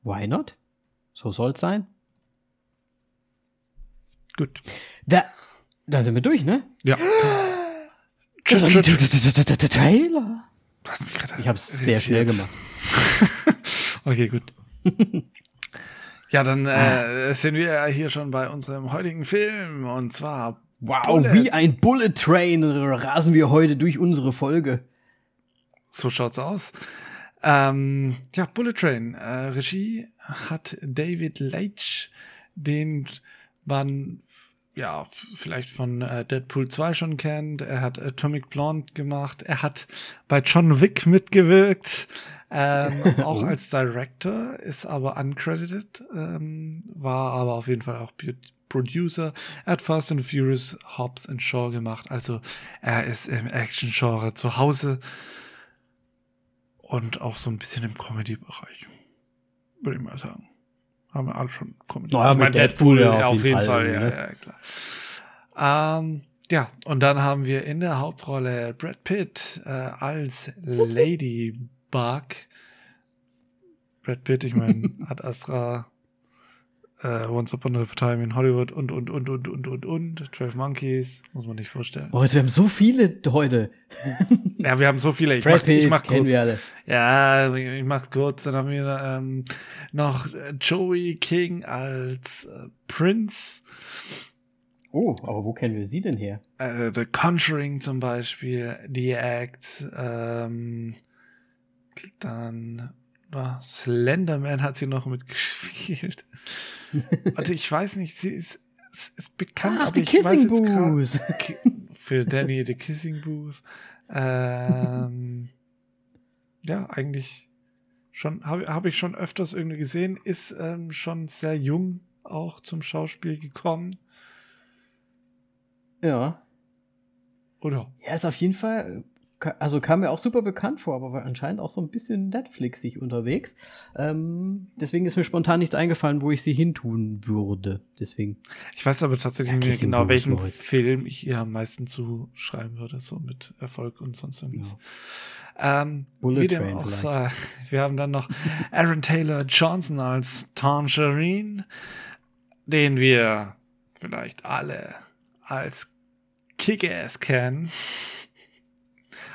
A: Why not? So soll's sein.
B: Gut.
A: Da, da sind wir durch, ne?
B: Ja.
A: Das war der Trailer. Ich habe es sehr schnell gemacht.
B: okay, gut. ja, dann äh, sind wir hier schon bei unserem heutigen Film und zwar
A: Wow, Bullet. wie ein Bullet Train rasen wir heute durch unsere Folge.
B: So schaut's aus. Ähm, ja, Bullet Train. Äh, Regie hat David Leitch, den man ja vielleicht von äh, Deadpool 2 schon kennt. Er hat Atomic Blonde gemacht. Er hat bei John Wick mitgewirkt. Ähm, auch als Director, ist aber uncredited, ähm, war aber auf jeden Fall auch Producer. Er hat Fast and Furious, Hobbs and Shaw gemacht. Also er ist im Action-Genre zu Hause und auch so ein bisschen im Comedy-Bereich, würde ich mal sagen. Haben wir alle schon
A: kommentiert. Naja, mit Deadpool, Deadpool ja, auf, jeden, Fall. Fall
B: ja, ja, klar. Ähm, ja, und dann haben wir in der Hauptrolle Brad Pitt äh, als Ladybug. Brad Pitt, ich meine, hat Astra äh, Once Upon a Time in Hollywood und, und, und, und, und, und, und. 12 Monkeys, muss man nicht vorstellen.
A: Oh, wir haben so viele heute.
B: ja, wir haben so viele. Ich Brad mach, Pitt, ich mach kurz. Wir alle. Ja, ich mach kurz. Dann haben wir ähm, noch Joey King als äh, Prince.
A: Oh, aber wo kennen wir sie denn her?
B: Äh, The Conjuring zum Beispiel, The Act, ähm, dann na, Slenderman hat sie noch mitgespielt. Und ich weiß nicht, sie ist, ist bekannt,
A: Ach,
B: aber
A: die
B: ich weiß
A: Kissing
B: jetzt gerade für Danny the Kissing Booth. Ähm, ja, eigentlich schon habe hab ich schon öfters irgendwie gesehen, ist ähm, schon sehr jung auch zum Schauspiel gekommen.
A: Ja.
B: Oder?
A: Ja, ist auf jeden Fall, also kam mir auch super bekannt vor, aber war anscheinend auch so ein bisschen Netflixig unterwegs. Ähm, deswegen ist mir spontan nichts eingefallen, wo ich sie hintun würde. Deswegen.
B: Ich weiß aber tatsächlich
A: Ja,
B: nicht genau, welchen
A: Leute.
B: Film ich ihr am meisten zuschreiben würde, so mit Erfolg und sonst irgendwas. Ähm,
A: Bullet
B: wie dem
A: Train
B: auch sei, wir haben dann noch Aaron Taylor Johnson als Tangerine, den wir vielleicht alle als Kick-Ass kennen.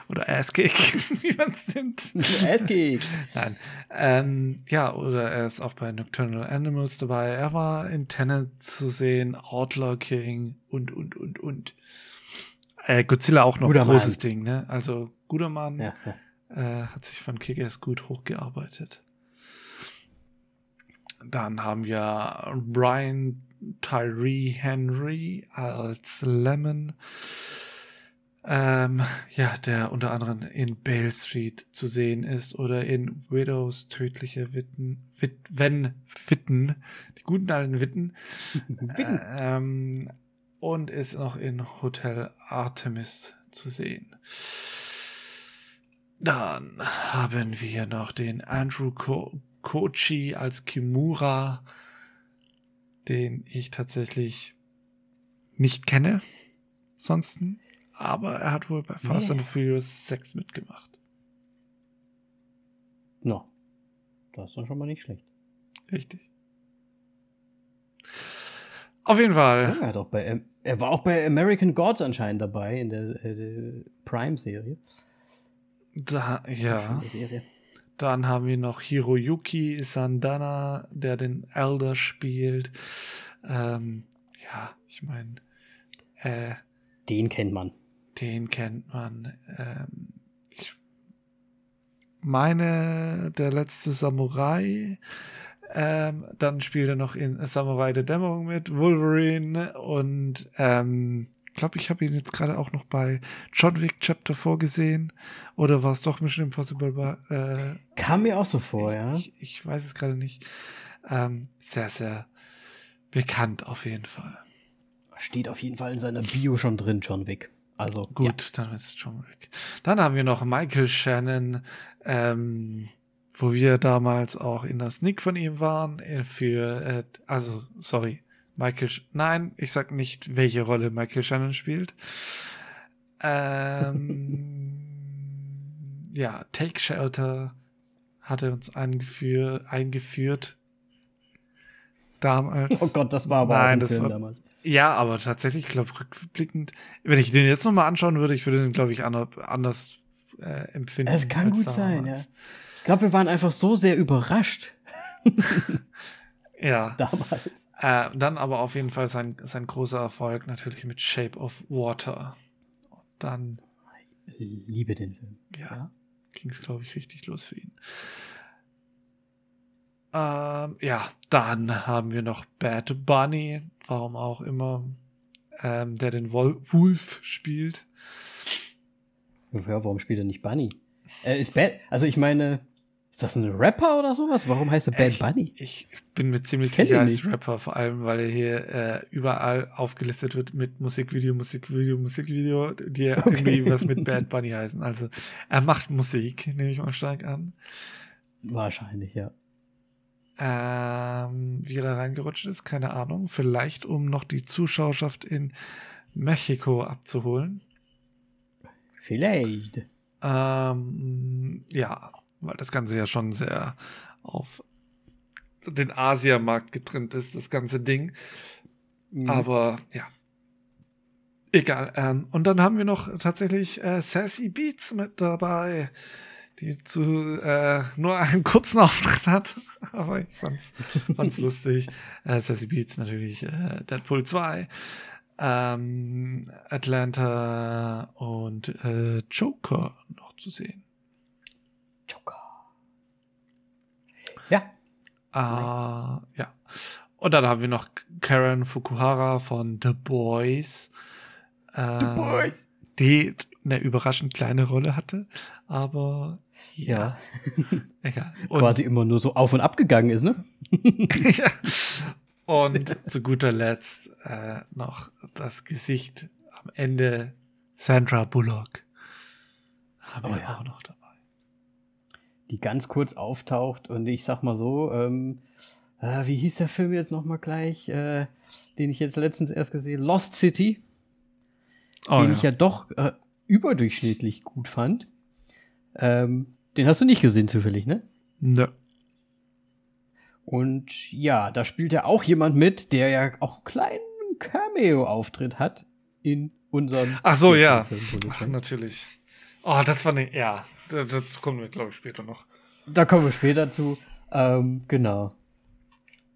B: Oder Ass-Kick, wie man es nennt.
A: es geht.
B: Nein. Ähm, ja, oder er ist auch bei Nocturnal Animals dabei. Er war in Tenet zu sehen, Outlaw King und, und, und, und. Äh, Godzilla auch noch
A: Guter
B: ein großes
A: Mann.
B: Ding, ne? Also, guter Mann.
A: Ja, ja.
B: Äh, hat sich von Kick-Ass gut hochgearbeitet. Dann haben wir Brian Tyree Henry als Lemon. Ähm, ja, der unter anderem in Bale Street zu sehen ist oder in Widows tödliche Witten, Wit, wenn Witten, die guten alten
A: Witten.
B: Ähm, und ist noch in Hotel Artemis zu sehen. Dann haben wir noch den Andrew Ko Kochi als Kimura, den ich tatsächlich nicht kenne. Sonsten. Aber er hat wohl bei Fast
A: Nee.
B: and Furious 6 mitgemacht.
A: No. Das ist dann schon mal nicht schlecht.
B: Richtig. Auf jeden Fall.
A: Ja, er, auch bei, er war auch bei American Gods anscheinend dabei in der, äh, Prime-Serie.
B: Da, ja.
A: Serie.
B: Dann haben wir noch Hiroyuki Sandana, der den Elder spielt. Ähm, ja, ich meine, äh,
A: Den kennt man.
B: Den kennt man. Ähm, ich meine, der letzte Samurai. Ähm, dann spielt er noch in Samurai der Dämmerung mit, Wolverine und ähm, ich glaube, ich habe ihn jetzt gerade auch noch bei John Wick Chapter vorgesehen. Oder war es doch Mission Impossible bei, äh,
A: Kam mir auch so vor, ja.
B: ich, ich weiß es gerade nicht. Ähm, sehr, sehr bekannt auf jeden Fall.
A: Steht auf jeden Fall in seiner Bio schon drin, John Wick. Also
B: Gut, dann ist es John Wick. Dann haben wir noch Michael Shannon, ähm, wo wir damals auch in der Sneak von ihm waren. äh, Für, äh, also, sorry, Michael, Sch nein, ich sag nicht, welche Rolle Michael Shannon spielt. Ähm, ja, Take Shelter hatte uns eingeführ, eingeführt. Damals.
A: Ja. Oh Gott, das war aber
B: Nein,
A: auch ein Film
B: war-
A: damals.
B: Ja, aber tatsächlich, ich glaube, rückblickend, wenn ich den jetzt nochmal anschauen würde, ich würde den, glaube ich, ander, anders äh, empfinden.
A: Es kann gut sein, ja.
B: damals.
A: Ich glaube, wir waren einfach so sehr überrascht
B: Ja.
A: damals.
B: Äh, dann aber auf jeden Fall sein, sein großer Erfolg natürlich mit Shape of Water. Und dann
A: Liebe den Film.
B: ja,
A: Ja.
B: ging es, glaube ich, richtig los für ihn. Ähm, ja, dann haben wir noch Bad Bunny, warum auch immer, ähm, der den Wol Wolf spielt.
A: Ja, warum spielt er nicht Bunny? Äh, ist Bad, also ich meine, ist das ein Rapper oder sowas? Warum heißt er Bad
B: Ich-
A: Bunny?
B: Ich bin mir ziemlich sicher als
A: nicht.
B: Rapper, vor allem, weil er hier äh, überall aufgelistet wird mit Musikvideo, Musikvideo, Musikvideo, die
A: Okay.
B: irgendwie was mit Bad Bunny heißen. Also er macht Musik, nehme ich mal stark an.
A: Wahrscheinlich, ja.
B: Ähm, wie er da reingerutscht ist, keine Ahnung. Vielleicht, um noch die Zuschauerschaft in Mexiko abzuholen.
A: Vielleicht.
B: Ähm, ja, weil das Ganze ja schon sehr auf den Asiamarkt getrimmt ist, das ganze Ding.
A: Mhm.
B: Aber ja. Egal. Ähm, und dann haben wir noch tatsächlich äh, Sassy Beats mit dabei, die zu äh, nur einen kurzen Auftritt hat. Aber ich fand's, fand's lustig. Äh, Sassy Beats natürlich äh, Deadpool 2, ähm, Atlanta und äh, Joker noch zu sehen.
A: Joker. Ja.
B: Äh, ja. Und dann haben wir noch Karen Fukuhara von The Boys. Äh,
A: The Boys.
B: Die eine überraschend kleine Rolle hatte, aber
A: Ja.
B: egal. Und,
A: Quasi immer nur so auf und ab gegangen ist, ne?
B: ja. Und zu guter Letzt äh, noch das Gesicht am Ende Sandra Bullock. Haben
A: Oh
B: wir
A: ja.
B: auch noch dabei.
A: Die ganz kurz auftaucht und ich sag mal so, ähm, äh, wie hieß der Film jetzt nochmal gleich, äh, den ich jetzt letztens erst gesehen Lost City,
B: Oh,
A: den ich ja doch äh, überdurchschnittlich gut fand. Ähm, den hast du nicht gesehen zufällig, ne?
B: Nö.
A: Und ja, da spielt ja auch jemand mit, der ja auch einen kleinen Cameo-Auftritt hat in unserem.
B: Ach so, ja. Ach, natürlich. Oh, das fand ich, ja, da- dazu kommen wir, glaube ich, später noch.
A: Da kommen wir später zu. Ähm, genau.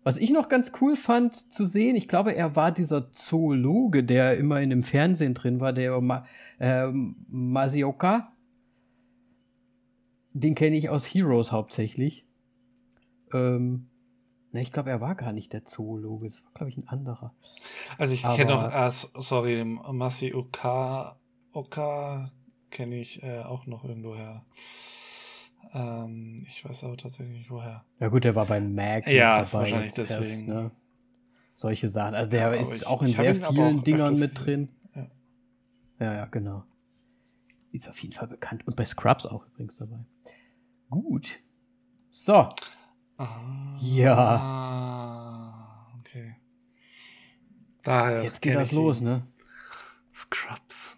A: Was ich noch ganz cool fand zu sehen, ich glaube, er war dieser Zoologe, der immer in dem Fernsehen drin war, der Ma ähm, Masioka. Den kenne ich aus Heroes hauptsächlich. Ähm, ne, ich glaube, er war gar nicht der Zoologe. Das war, glaube ich, ein anderer.
B: Also ich kenne noch, ah, s- sorry, Masi Oka, Oka kenne ich äh, auch noch irgendwoher. Ähm, ich weiß aber tatsächlich nicht woher.
A: Ja gut, der war bei Mac.
B: Ja, wahrscheinlich deswegen.
A: ne? Solche Sachen. Also der
B: Ja,
A: ist
B: ich-
A: auch in sehr vielen
B: auch
A: Dingern mit drin.
B: Ja.
A: Ja, ja, genau. Ist auf jeden Fall bekannt. Und bei Scrubs auch übrigens dabei. Gut. So.
B: Ah,
A: Ja.
B: Okay. Daher.
A: Jetzt geht das los,
B: ihn.
A: ne?
B: Scrubs.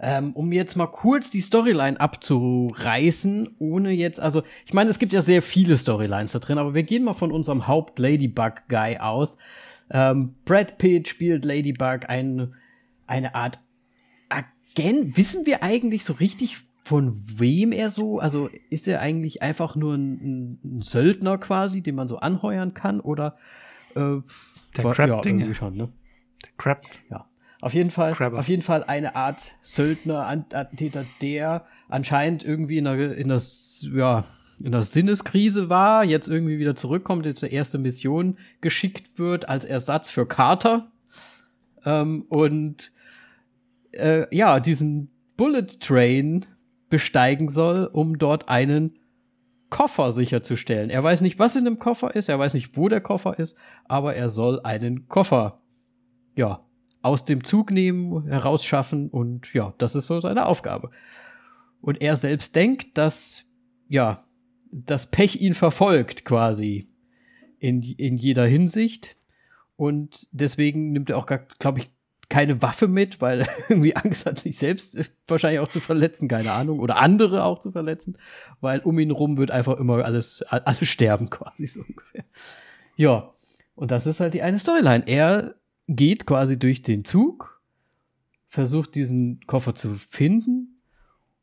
A: Ähm, um jetzt mal kurz die Storyline abzureißen, ohne jetzt, also ich meine, es gibt ja sehr viele Storylines da drin, aber wir gehen mal von unserem Haupt-Ladybug-Guy aus. Ähm, Brad Pitt spielt Ladybug, ein, eine Art Agent. Wissen wir eigentlich so richtig, von wem er so, also ist er eigentlich einfach nur ein, ein, Söldner quasi, den man so anheuern kann, oder äh,
B: Der
A: wa-
B: Crab-Dinge.
A: irgendwie schon, ne?
B: Der Crab.
A: Ja. Auf jeden Fall,
B: Crabber.
A: auf jeden Fall eine Art Söldner, An- Attentäter, der anscheinend irgendwie in der, in das, ja, in der Sinneskrise war, jetzt irgendwie wieder zurückkommt, jetzt zur erste Mission geschickt wird als Ersatz für Carter. Ähm, und äh, ja, diesen Bullet Train besteigen soll, um dort einen Koffer sicherzustellen. Er weiß nicht, was in dem Koffer ist, er weiß nicht, wo der Koffer ist, aber er soll einen Koffer, ja, aus dem Zug nehmen, herausschaffen und ja, das ist so seine Aufgabe. Und er selbst denkt, dass, ja, das Pech ihn verfolgt quasi in, in jeder Hinsicht. Und deswegen nimmt er auch, glaube ich, keine Waffe mit, weil er irgendwie Angst hat, sich selbst wahrscheinlich auch zu verletzen, keine Ahnung, oder andere auch zu verletzen, weil um ihn rum wird einfach immer alles, a- alle sterben quasi so ungefähr. Ja, und das ist halt die eine Storyline. Er geht quasi durch den Zug, versucht diesen Koffer zu finden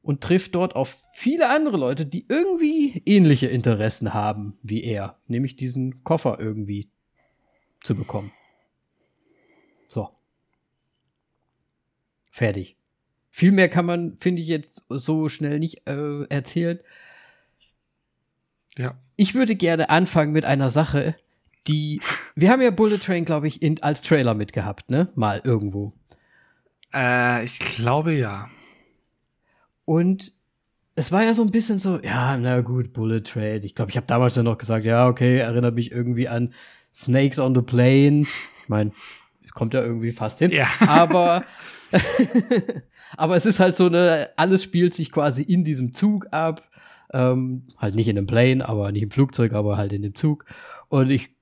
A: und trifft dort auf viele andere Leute, die irgendwie ähnliche Interessen haben wie er, nämlich diesen Koffer irgendwie zu bekommen. So. Fertig. Viel mehr kann man, finde ich, jetzt so schnell nicht äh, erzählen.
B: Ja.
A: Ich würde gerne anfangen mit einer Sache, die. Wir haben ja Bullet Train, glaube ich, in, als Trailer mitgehabt, ne? Mal irgendwo.
B: Äh, ich glaube ja.
A: Und es war ja so ein bisschen so, ja, na gut, Bullet Train. Ich glaube, ich habe damals ja noch gesagt, ja, okay, erinnert mich irgendwie an Snakes on the Plane. Ich meine, kommt ja irgendwie fast hin.
B: Ja.
A: Aber, aber es ist halt so eine, alles spielt sich quasi in diesem Zug ab. Ähm, halt nicht in einem Plane, aber nicht im Flugzeug, aber halt in dem Zug. Und ich,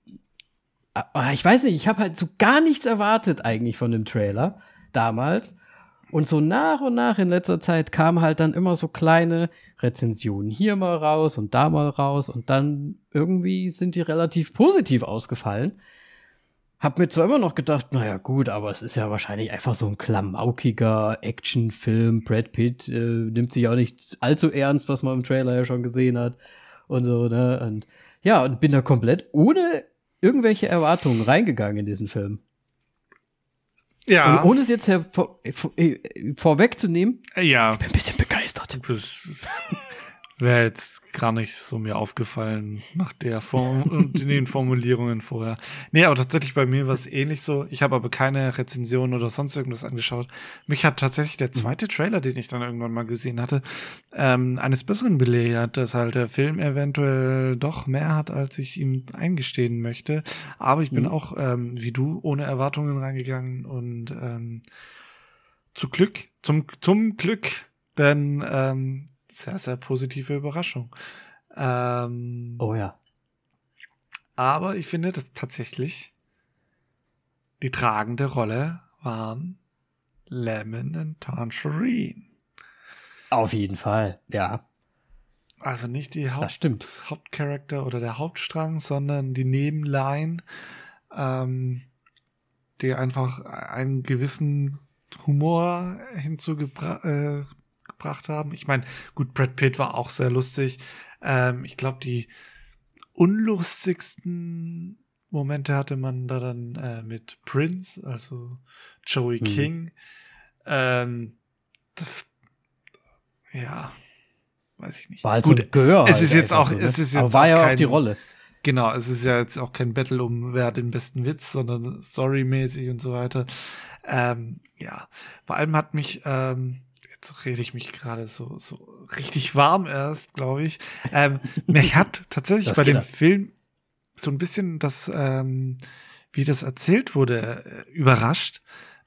A: ah, ich weiß nicht, ich habe halt so gar nichts erwartet eigentlich von dem Trailer damals. Und so nach und nach in letzter Zeit kamen halt dann immer so kleine Rezensionen hier mal raus und da mal raus und dann irgendwie sind die relativ positiv ausgefallen. Hab mir zwar immer noch gedacht, naja gut, aber es ist ja wahrscheinlich einfach so ein klamaukiger Actionfilm. Brad Pitt äh, nimmt sich auch nicht allzu ernst, was man im Trailer ja schon gesehen hat und so, ne? Und ja, und bin da komplett ohne irgendwelche Erwartungen reingegangen in diesen Film.
B: Ja.
A: Und ohne es jetzt her vor, vor, äh, vorwegzunehmen,
B: ja.
A: bin ein bisschen begeistert.
B: Das wäre jetzt gar nicht so mir aufgefallen nach der Form und den Formulierungen vorher. Nee, aber tatsächlich bei mir war es ähnlich so. Ich habe aber keine Rezension oder sonst irgendwas angeschaut. Mich hat tatsächlich der zweite Trailer, den ich dann irgendwann mal gesehen hatte, ähm, eines Besseren belehrt, dass halt der Film eventuell doch mehr hat, als ich ihm eingestehen möchte. Aber ich bin mhm. auch, ähm, wie du, ohne Erwartungen reingegangen und ähm, zu Glück, zum, zum Glück, denn ähm, sehr, sehr positive Überraschung. Ähm,
A: oh ja.
B: Aber ich finde, dass tatsächlich die tragende Rolle waren Lemon und Tangerine.
A: Auf jeden Fall, ja.
B: Also nicht die Haupt Hauptcharakter oder der Hauptstrang, sondern die Nebenline, ähm, die einfach einen gewissen Humor hinzugebracht äh, gebracht haben. Ich meine, gut, Brad Pitt war auch sehr lustig. Ähm, ich glaube, die unlustigsten Momente hatte man da dann äh, mit Prince, also Joey mhm. King. Ähm, ja, weiß ich nicht.
A: War halt Gut, so Gehör.
B: Es ist jetzt auch, so, ne? es ist jetzt
A: Aber war ja kein, auch die Rolle.
B: Genau, es ist ja jetzt auch kein Battle um wer hat den besten Witz, sondern storymäßig und so weiter. Ähm, ja, vor allem hat mich ähm, jetzt rede ich mich gerade so, so richtig warm erst, glaube ich. Ähm, mich hat tatsächlich das bei dem das. Film so ein bisschen das, ähm, wie das erzählt wurde, äh, überrascht.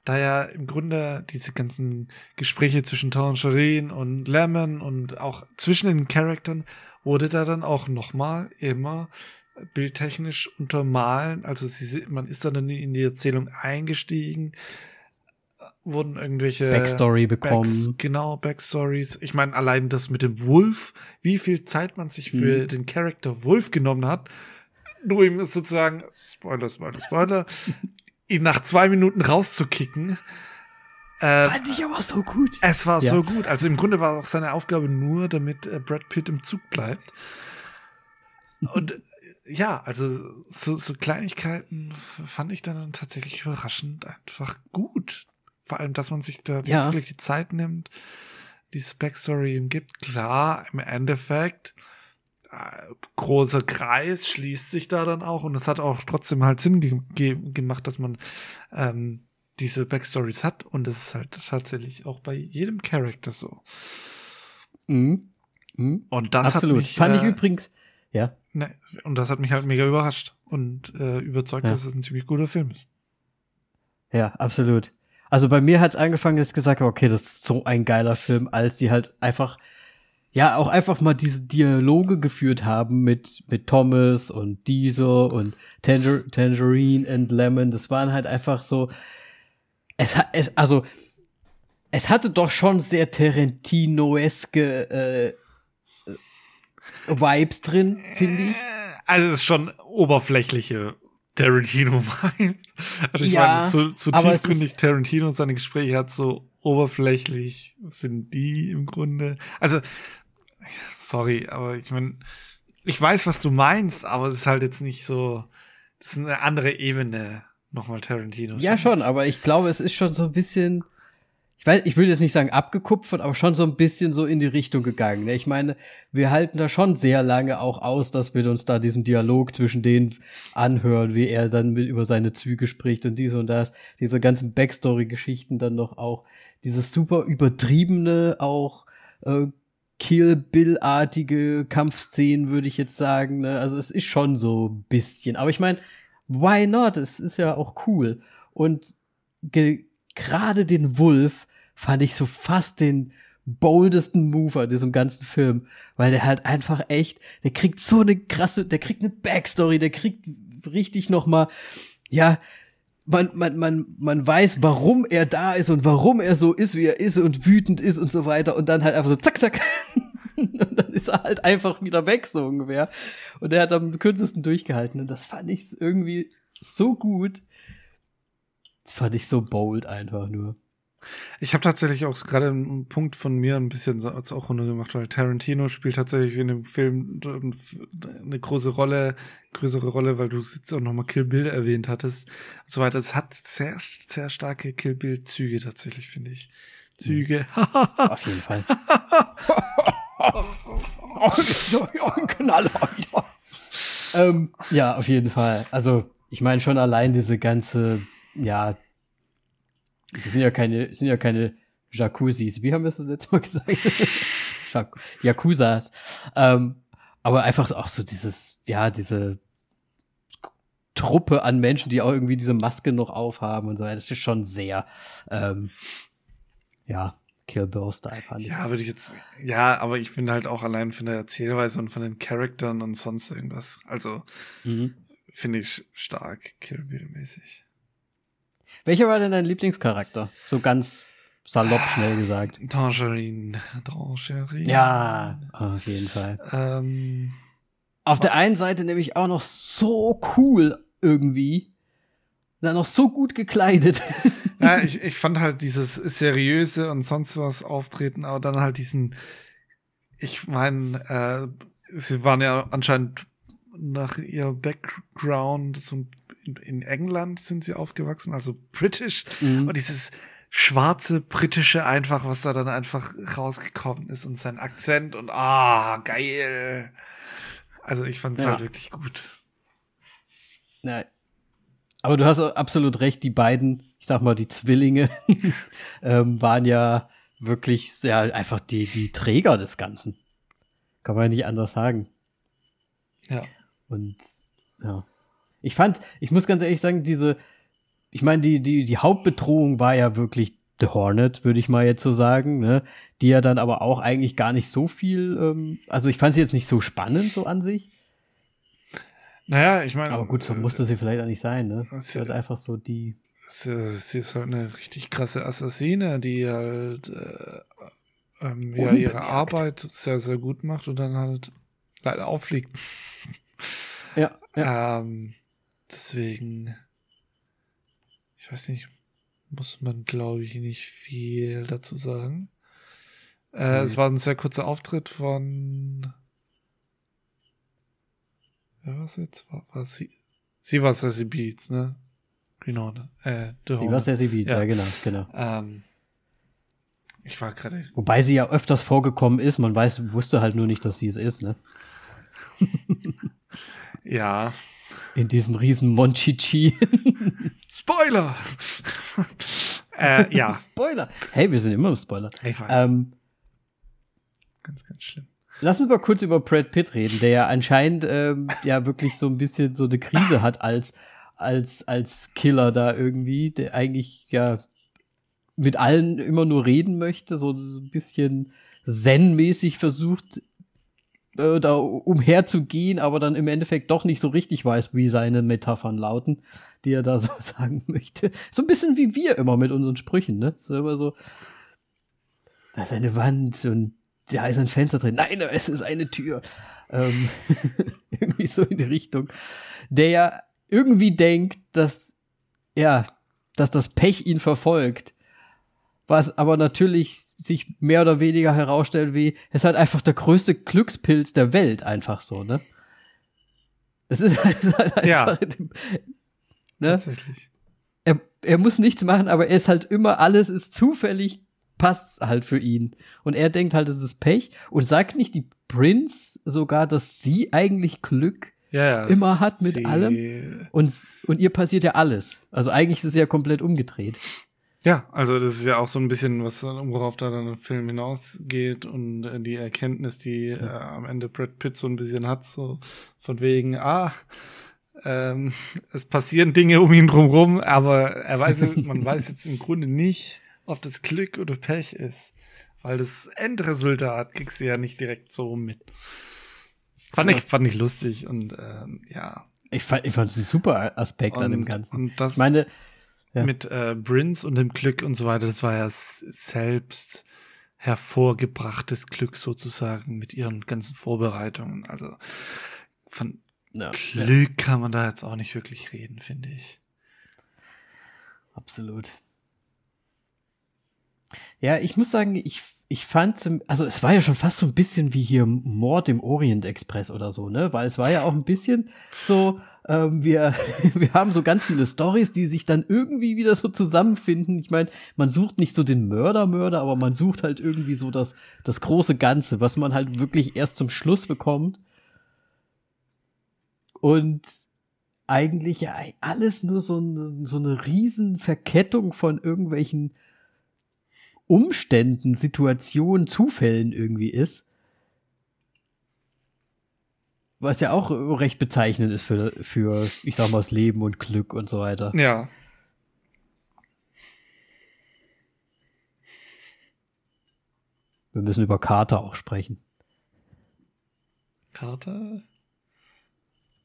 B: Da ja im Grunde diese ganzen Gespräche zwischen Tangerine und Lemon und auch zwischen den Charaktern wurde da dann auch nochmal immer bildtechnisch untermalen. Also sie, man ist dann in die Erzählung eingestiegen wurden irgendwelche
A: Backstory bekommen.
B: Backs, genau, Backstories. Ich meine, allein das mit dem Wolf, wie viel Zeit man sich für mhm. den Charakter Wolf genommen hat, nur ihm sozusagen, Spoiler, Spoiler, Spoiler, ihn nach zwei Minuten rauszukicken.
A: Äh, Fand ich aber so gut.
B: Es war ja. so gut. Also im Grunde war auch seine Aufgabe nur, damit äh, Brad Pitt im Zug bleibt. Und ja, also so, so Kleinigkeiten fand ich dann tatsächlich überraschend einfach gut. Vor allem, dass man sich da ja. wirklich die Zeit nimmt, diese Backstory ihm gibt. Klar, im Endeffekt, äh, großer Kreis schließt sich da dann auch und es hat auch trotzdem halt Sinn ge ge gemacht, dass man ähm, diese Backstories hat und es ist halt tatsächlich auch bei jedem Charakter so.
A: Mhm. Mhm.
B: Und das
A: Absolut.
B: hat mich,
A: fand ich äh, übrigens, ja.
B: Ne, und das hat mich halt mega überrascht und äh, überzeugt, ja. dass es ein ziemlich guter Film ist.
A: Ja, absolut. Also bei mir hat es angefangen, dass ich gesagt habe, okay, das ist so ein geiler Film, als die halt einfach, ja, auch einfach mal diese Dialoge geführt haben mit, mit Thomas und Diesel und Tanger Tangerine and Lemon. Das waren halt einfach so, es hat, es, also, es hatte doch schon sehr Tarantino-eske äh, Vibes drin, finde ich.
B: Also es ist schon oberflächliche Tarantino-Vibes. Also ich ja, meine, so, so tiefgründig Tarantino und seine Gespräche hat, so oberflächlich sind die im Grunde. Also, sorry, aber ich meine, ich weiß, was du meinst, aber es ist halt jetzt nicht so, das ist eine andere Ebene, nochmal Tarantino.
A: Ja, schon, aber ich glaube, es ist schon so ein bisschen, ich weiß, ich würde jetzt nicht sagen abgekupfert, aber schon so ein bisschen so in die Richtung gegangen. Ne? Ich meine, wir halten da schon sehr lange auch aus, dass wir uns da diesen Dialog zwischen denen anhören, wie er dann mit, über seine Züge spricht und dies und das, diese ganzen Backstory-Geschichten dann noch auch, dieses super übertriebene auch äh, Kill Bill-artige Kampfszenen, würde ich jetzt sagen. Ne? Also es ist schon so ein bisschen. Aber ich meine, why not? Es ist ja auch cool. Und gerade den Wolf fand ich so fast den boldesten Move an diesem ganzen Film, weil der halt einfach echt, der kriegt so eine krasse, der kriegt eine Backstory, der kriegt richtig noch mal, ja, man, man, man, man weiß, warum er da ist und warum er so ist, wie er ist und wütend ist und so weiter und dann halt einfach so zack, zack. und dann ist er halt einfach wieder weg, so ungefähr. Und er hat am kürzesten durchgehalten und das fand ich irgendwie so gut. Das fand ich so bold einfach nur.
B: Ich habe tatsächlich auch gerade einen Punkt von mir ein bisschen als auch Runde gemacht, weil Tarantino spielt tatsächlich in dem Film eine große Rolle, größere Rolle, weil du jetzt auch nochmal Kill Bill erwähnt hattest und so weiter. Es hat sehr, sehr starke Kill Bill Züge tatsächlich, finde ich. Züge.
A: Auf jeden Fall. ein Knaller. ähm, ja, auf jeden Fall. Also, ich meine schon allein diese ganze, ja, das sind ja keine, sind ja keine Jacuzzis. Wie haben wir es das letzte Mal gesagt? Yakuzas. Ähm, aber einfach auch so dieses, ja, diese Truppe an Menschen, die auch irgendwie diese Maske noch aufhaben und so. Das ist schon sehr, ähm, ja, Kill Bill Style fand
B: ich. Ja, würde ich jetzt, ja, aber ich finde halt auch allein von der Erzählweise und von den Charaktern und sonst irgendwas. Also, mhm. finde ich stark, Kill Bill mäßig.
A: Welcher war denn dein Lieblingscharakter? So ganz salopp schnell gesagt.
B: Tangerine. Tangerine.
A: Ja, auf jeden Fall. Ähm, auf der einen Seite nämlich auch noch so cool irgendwie. Dann noch so gut gekleidet.
B: Ja, ich, ich fand halt dieses seriöse und sonst was auftreten, aber dann halt diesen, ich meine, äh, sie waren ja anscheinend nach ihr Background so in, in England sind sie aufgewachsen, also british mhm. und dieses schwarze britische einfach, was da dann einfach rausgekommen ist und sein Akzent und ah, geil. Also ich fand es ja. halt wirklich gut.
A: Ja. Aber du hast absolut recht, die beiden, ich sag mal, die Zwillinge, ähm, waren ja wirklich sehr einfach die, die Träger des Ganzen. Kann man ja nicht anders sagen.
B: Ja.
A: Und ja. Ich fand, ich muss ganz ehrlich sagen, diese, ich meine, die, die, die Hauptbedrohung war ja wirklich The Hornet, würde ich mal jetzt so sagen, ne? Die ja dann aber auch eigentlich gar nicht so viel, ähm, also ich fand sie jetzt nicht so spannend so an sich.
B: Naja, ich meine.
A: Aber gut, so musste sie vielleicht auch nicht sein, ne? Sie hat einfach so die.
B: Sie ist halt eine richtig krasse Assassine, die halt äh, ähm, ja, ihre Arbeit sehr, sehr gut macht und dann halt leider auffliegt.
A: Ja. ja.
B: Ähm, deswegen ich weiß nicht, muss man, glaube ich, nicht viel dazu sagen. Äh, mhm. Es war ein sehr kurzer Auftritt von. Wer war es jetzt? War, war sie? Sie war Sassy Beats, ne? Green Hornet. Äh,
A: The Sie war Sassy Beats, ja, ja genau, genau.
B: Ähm, ich war gerade.
A: Wobei sie ja öfters vorgekommen ist, man weiß, wusste halt nur nicht, dass sie es ist, ne?
B: ja.
A: In diesem riesen Monchichi.
B: Spoiler! äh, ja.
A: Spoiler. Hey, wir sind immer im Spoiler.
B: Ich weiß.
A: Ähm,
B: ganz, ganz schlimm.
A: Lass uns mal kurz über Brad Pitt reden, der ja anscheinend ähm, ja wirklich so ein bisschen so eine Krise hat als, als, als Killer da irgendwie, der eigentlich ja mit allen immer nur reden möchte, so ein bisschen zen-mäßig versucht, äh, da umherzugehen, aber dann im Endeffekt doch nicht so richtig weiß, wie seine Metaphern lauten, die er da so sagen möchte. So ein bisschen wie wir immer mit unseren Sprüchen, ne? So immer so, da ist eine Wand und da ist ein Fenster drin. Nein, es ist eine Tür. Ähm, irgendwie so in die Richtung. Der ja irgendwie denkt, dass, ja, dass das Pech ihn verfolgt. Was aber natürlich sich mehr oder weniger herausstellt, wie es ist halt einfach der größte Glückspilz der Welt, einfach so, ne? Das ist, ist halt einfach.
B: Ja. Ne? Tatsächlich.
A: Er, er muss nichts machen, aber er ist halt immer, alles ist zufällig, passt halt für ihn. Und er denkt halt, es ist Pech und sagt nicht die Prince sogar, dass sie eigentlich Glück
B: ja,
A: immer hat mit allem. Und, und ihr passiert ja alles. Also eigentlich ist es ja komplett umgedreht.
B: Ja, also das ist ja auch so ein bisschen, was worauf da dann der Film hinausgeht und äh, die Erkenntnis, die äh, am Ende Brad Pitt so ein bisschen hat, so von wegen, ah, ähm, es passieren Dinge um ihn drumherum, aber er weiß, man weiß jetzt im Grunde nicht, ob das Glück oder Pech ist, weil das Endresultat kriegst du ja nicht direkt so mit. Fand ich, fand ich lustig und ähm, ja.
A: Ich fand, ich fand es ein super Aspekt und, an dem Ganzen.
B: Und das,
A: ich meine,
B: ja. mit äh, Prince und dem Glück und so weiter. Das war ja selbst hervorgebrachtes Glück sozusagen mit ihren ganzen Vorbereitungen. Also von ja, Glück ja. kann man da jetzt auch nicht wirklich reden, finde ich.
A: Absolut. Ja, ich muss sagen, ich, ich fand, also es war ja schon fast so ein bisschen wie hier Mord im Orient Express oder so, ne? Weil es war ja auch ein bisschen so, ähm, wir, wir haben so ganz viele Stories, die sich dann irgendwie wieder so zusammenfinden. Ich meine, man sucht nicht so den Mörder, Mörder, aber man sucht halt irgendwie so das, das große Ganze, was man halt wirklich erst zum Schluss bekommt. Und eigentlich ja alles nur so, so eine riesen Verkettung von irgendwelchen Umständen, Situationen, Zufällen irgendwie ist. Was ja auch recht bezeichnend ist für, für, ich sag mal, das Leben und Glück und so weiter.
B: Ja.
A: Wir müssen über Carter auch sprechen.
B: Carter?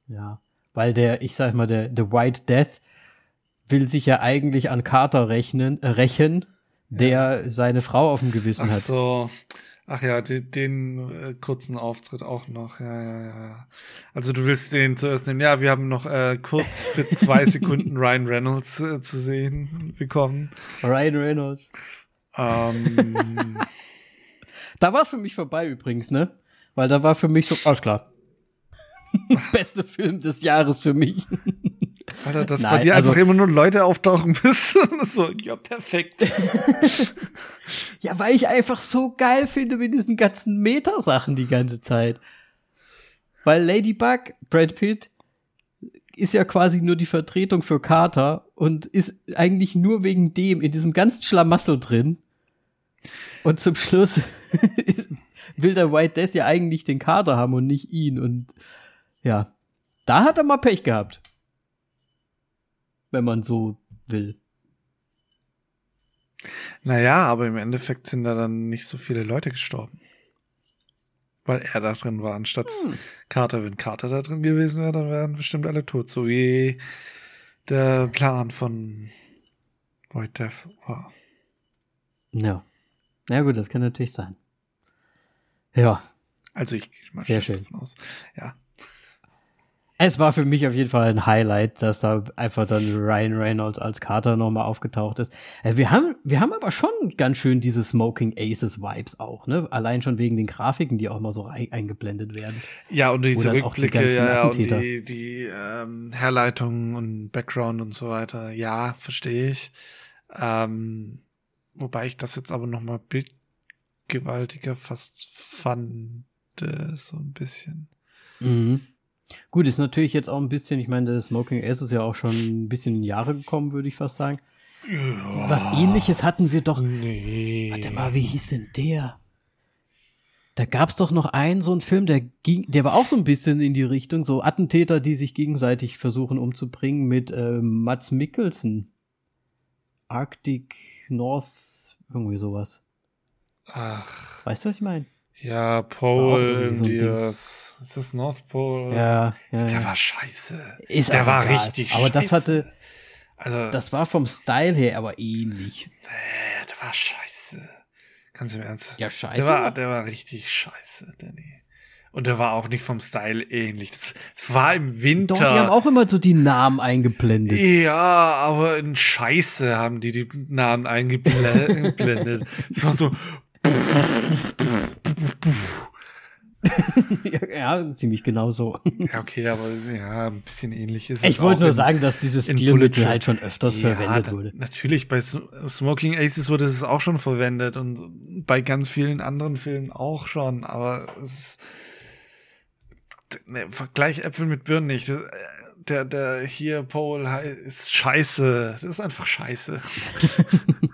A: Ja. Weil der, ich sag mal, der, der White Death will sich ja eigentlich an Carter rechnen, äh, rächen, der ja. seine Frau auf dem Gewissen
B: Ach
A: hat.
B: so. Ach ja, den, den äh, kurzen Auftritt auch noch. Ja, ja, ja. Also du willst den zuerst nehmen. Ja, wir haben noch äh, kurz für zwei Sekunden Ryan Reynolds äh, zu sehen bekommen.
A: Ryan Reynolds.
B: Ähm,
A: da war es für mich vorbei übrigens, ne? Weil da war für mich so, alles klar. Beste Film des Jahres für mich.
B: Alter, dass Nein, bei dir also, einfach immer nur Leute auftauchen müssen. so, ja, perfekt.
A: ja, weil ich einfach so geil finde mit diesen ganzen Metasachen die ganze Zeit. Weil Ladybug, Brad Pitt, ist ja quasi nur die Vertretung für Carter und ist eigentlich nur wegen dem in diesem ganzen Schlamassel drin. Und zum Schluss will der White Death ja eigentlich den Carter haben und nicht ihn. Und ja, da hat er mal Pech gehabt wenn man so will.
B: Naja, aber im Endeffekt sind da dann nicht so viele Leute gestorben. Weil er da drin war, anstatt hm. Carter. Wenn Carter da drin gewesen wäre, dann wären bestimmt alle tot. So wie der Plan von White Death war.
A: Ja. Ja gut, das kann natürlich sein. Ja.
B: Also ich gehe mal
A: Sehr schön.
B: davon aus. Ja.
A: Es war für mich auf jeden Fall ein Highlight, dass da einfach dann Ryan Reynolds als Carter nochmal aufgetaucht ist. Äh, wir haben, wir haben aber schon ganz schön diese Smoking Aces Vibes auch, ne? Allein schon wegen den Grafiken, die auch mal so eingeblendet werden.
B: Ja, und diese Rückblicke, die ja, und die, die ähm, Herleitungen und Background und so weiter. Ja, verstehe ich. Ähm, wobei ich das jetzt aber nochmal bildgewaltiger fast fand, äh, so ein bisschen.
A: Mhm. Gut, ist natürlich jetzt auch ein bisschen, ich meine, das Smoking Ace ist ja auch schon ein bisschen in Jahre gekommen, würde ich fast sagen. Ja. Was ähnliches hatten wir doch.
B: Nee.
A: Warte mal, wie hieß denn der? Da gab es doch noch einen, so einen Film, der ging, der war auch so ein bisschen in die Richtung, so Attentäter, die sich gegenseitig versuchen umzubringen mit äh, Mats Mikkelsen. Arctic North, irgendwie sowas.
B: Ach.
A: Weißt du, was ich meine?
B: Ja, Pole so Indias. Ist das North Pole?
A: Ja, ja,
B: Der war scheiße.
A: Ist
B: der war
A: egal.
B: richtig
A: aber
B: scheiße.
A: das hatte.
B: Also,
A: das war vom Style her aber ähnlich.
B: Nee, der war scheiße. Ganz im Ernst.
A: Ja, scheiße.
B: Der war, der war richtig scheiße, Danny. Und der war auch nicht vom Style ähnlich. Das, das war im Winter.
A: Doch, die haben auch immer so die Namen eingeblendet.
B: Ja, aber in Scheiße haben die die Namen eingeblendet. das war so,
A: ja, ziemlich genau so.
B: Ja, okay, aber ja, ein bisschen ähnlich ist
A: ich es. Ich wollte nur sagen, dass dieses Stilmittel halt schon öfters ja, verwendet wurde.
B: Natürlich, bei Smoking Aces wurde es auch schon verwendet und bei ganz vielen anderen Filmen auch schon, aber es ist. Ne, Vergleich Äpfel mit Birnen nicht. Der, der hier, Paul, ist scheiße. Das ist einfach scheiße.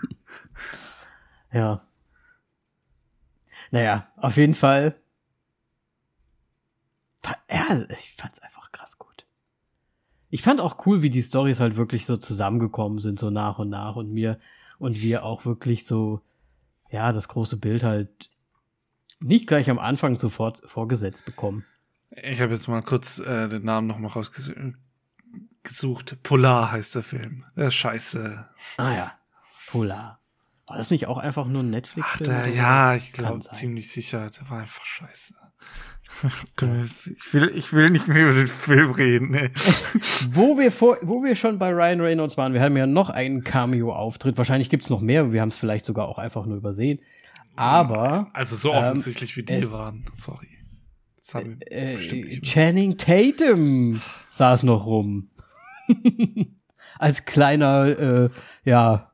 A: ja. Naja, auf jeden Fall. Ja, ich fand's einfach krass gut. Ich fand auch cool, wie die Stories halt wirklich so zusammengekommen sind, so nach und nach und mir und wir auch wirklich so, ja, das große Bild halt nicht gleich am Anfang sofort vorgesetzt bekommen.
B: Ich habe jetzt mal kurz äh, den Namen noch mal rausgesucht. Polar heißt der Film. Der ist scheiße.
A: Ah ja, Polar. War das nicht auch einfach nur ein Netflix-Film?
B: Ja, ich glaube ziemlich sicher. Der war einfach scheiße. Ich will, ich will nicht mehr über den Film reden. Nee.
A: wo, wir vor, wo wir schon bei Ryan Reynolds waren, wir haben ja noch einen Cameo-Auftritt. Wahrscheinlich gibt es noch mehr, wir haben es vielleicht sogar auch einfach nur übersehen. Aber.
B: Also so offensichtlich ähm, wie die waren. Sorry.
A: Äh, äh, Channing Tatum saß noch rum. Als kleiner, äh, ja,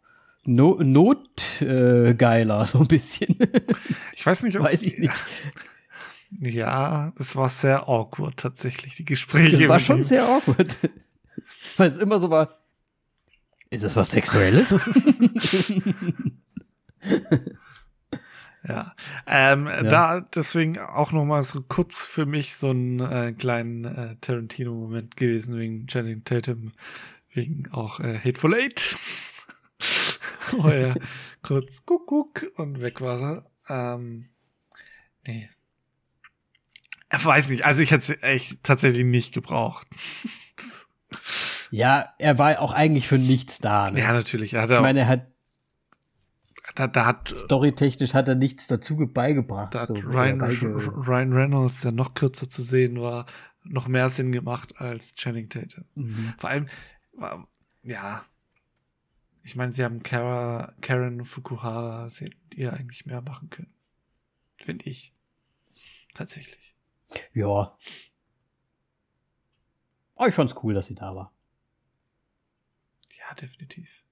A: no Notgeiler, äh, so ein bisschen.
B: ich weiß nicht,
A: ob. Weiß ich nicht.
B: Ja, es war sehr awkward tatsächlich, die Gespräche.
A: Das war schon ihm. sehr awkward. Weil es immer so war. Ist das was Sexuelles?
B: ja. Ähm, ja. Da deswegen auch noch mal so kurz für mich so einen äh, kleinen äh, Tarantino-Moment gewesen wegen Channing Tatum, wegen auch äh, Hateful Eight. Wo er kurz guck und weg war. Ähm, nee, ich weiß nicht, also ich hätte es echt tatsächlich nicht gebraucht.
A: Ja, er war auch eigentlich für nichts da. Ne?
B: Ja, natürlich. Er hat
A: ich meine, er hat
B: da, da hat
A: storytechnisch hat er nichts dazu beigebracht.
B: Da hat so, Ryan, Ryan Reynolds, der noch kürzer zu sehen war, noch mehr Sinn gemacht als Channing Tatum. Mhm. Vor allem, ja, ich meine, sie haben Kara, Karen Fukuhara, sie ihr eigentlich mehr machen können. Finde ich. Tatsächlich.
A: Ja. Aber ich fand's cool, dass sie da war.
B: Ja, definitiv.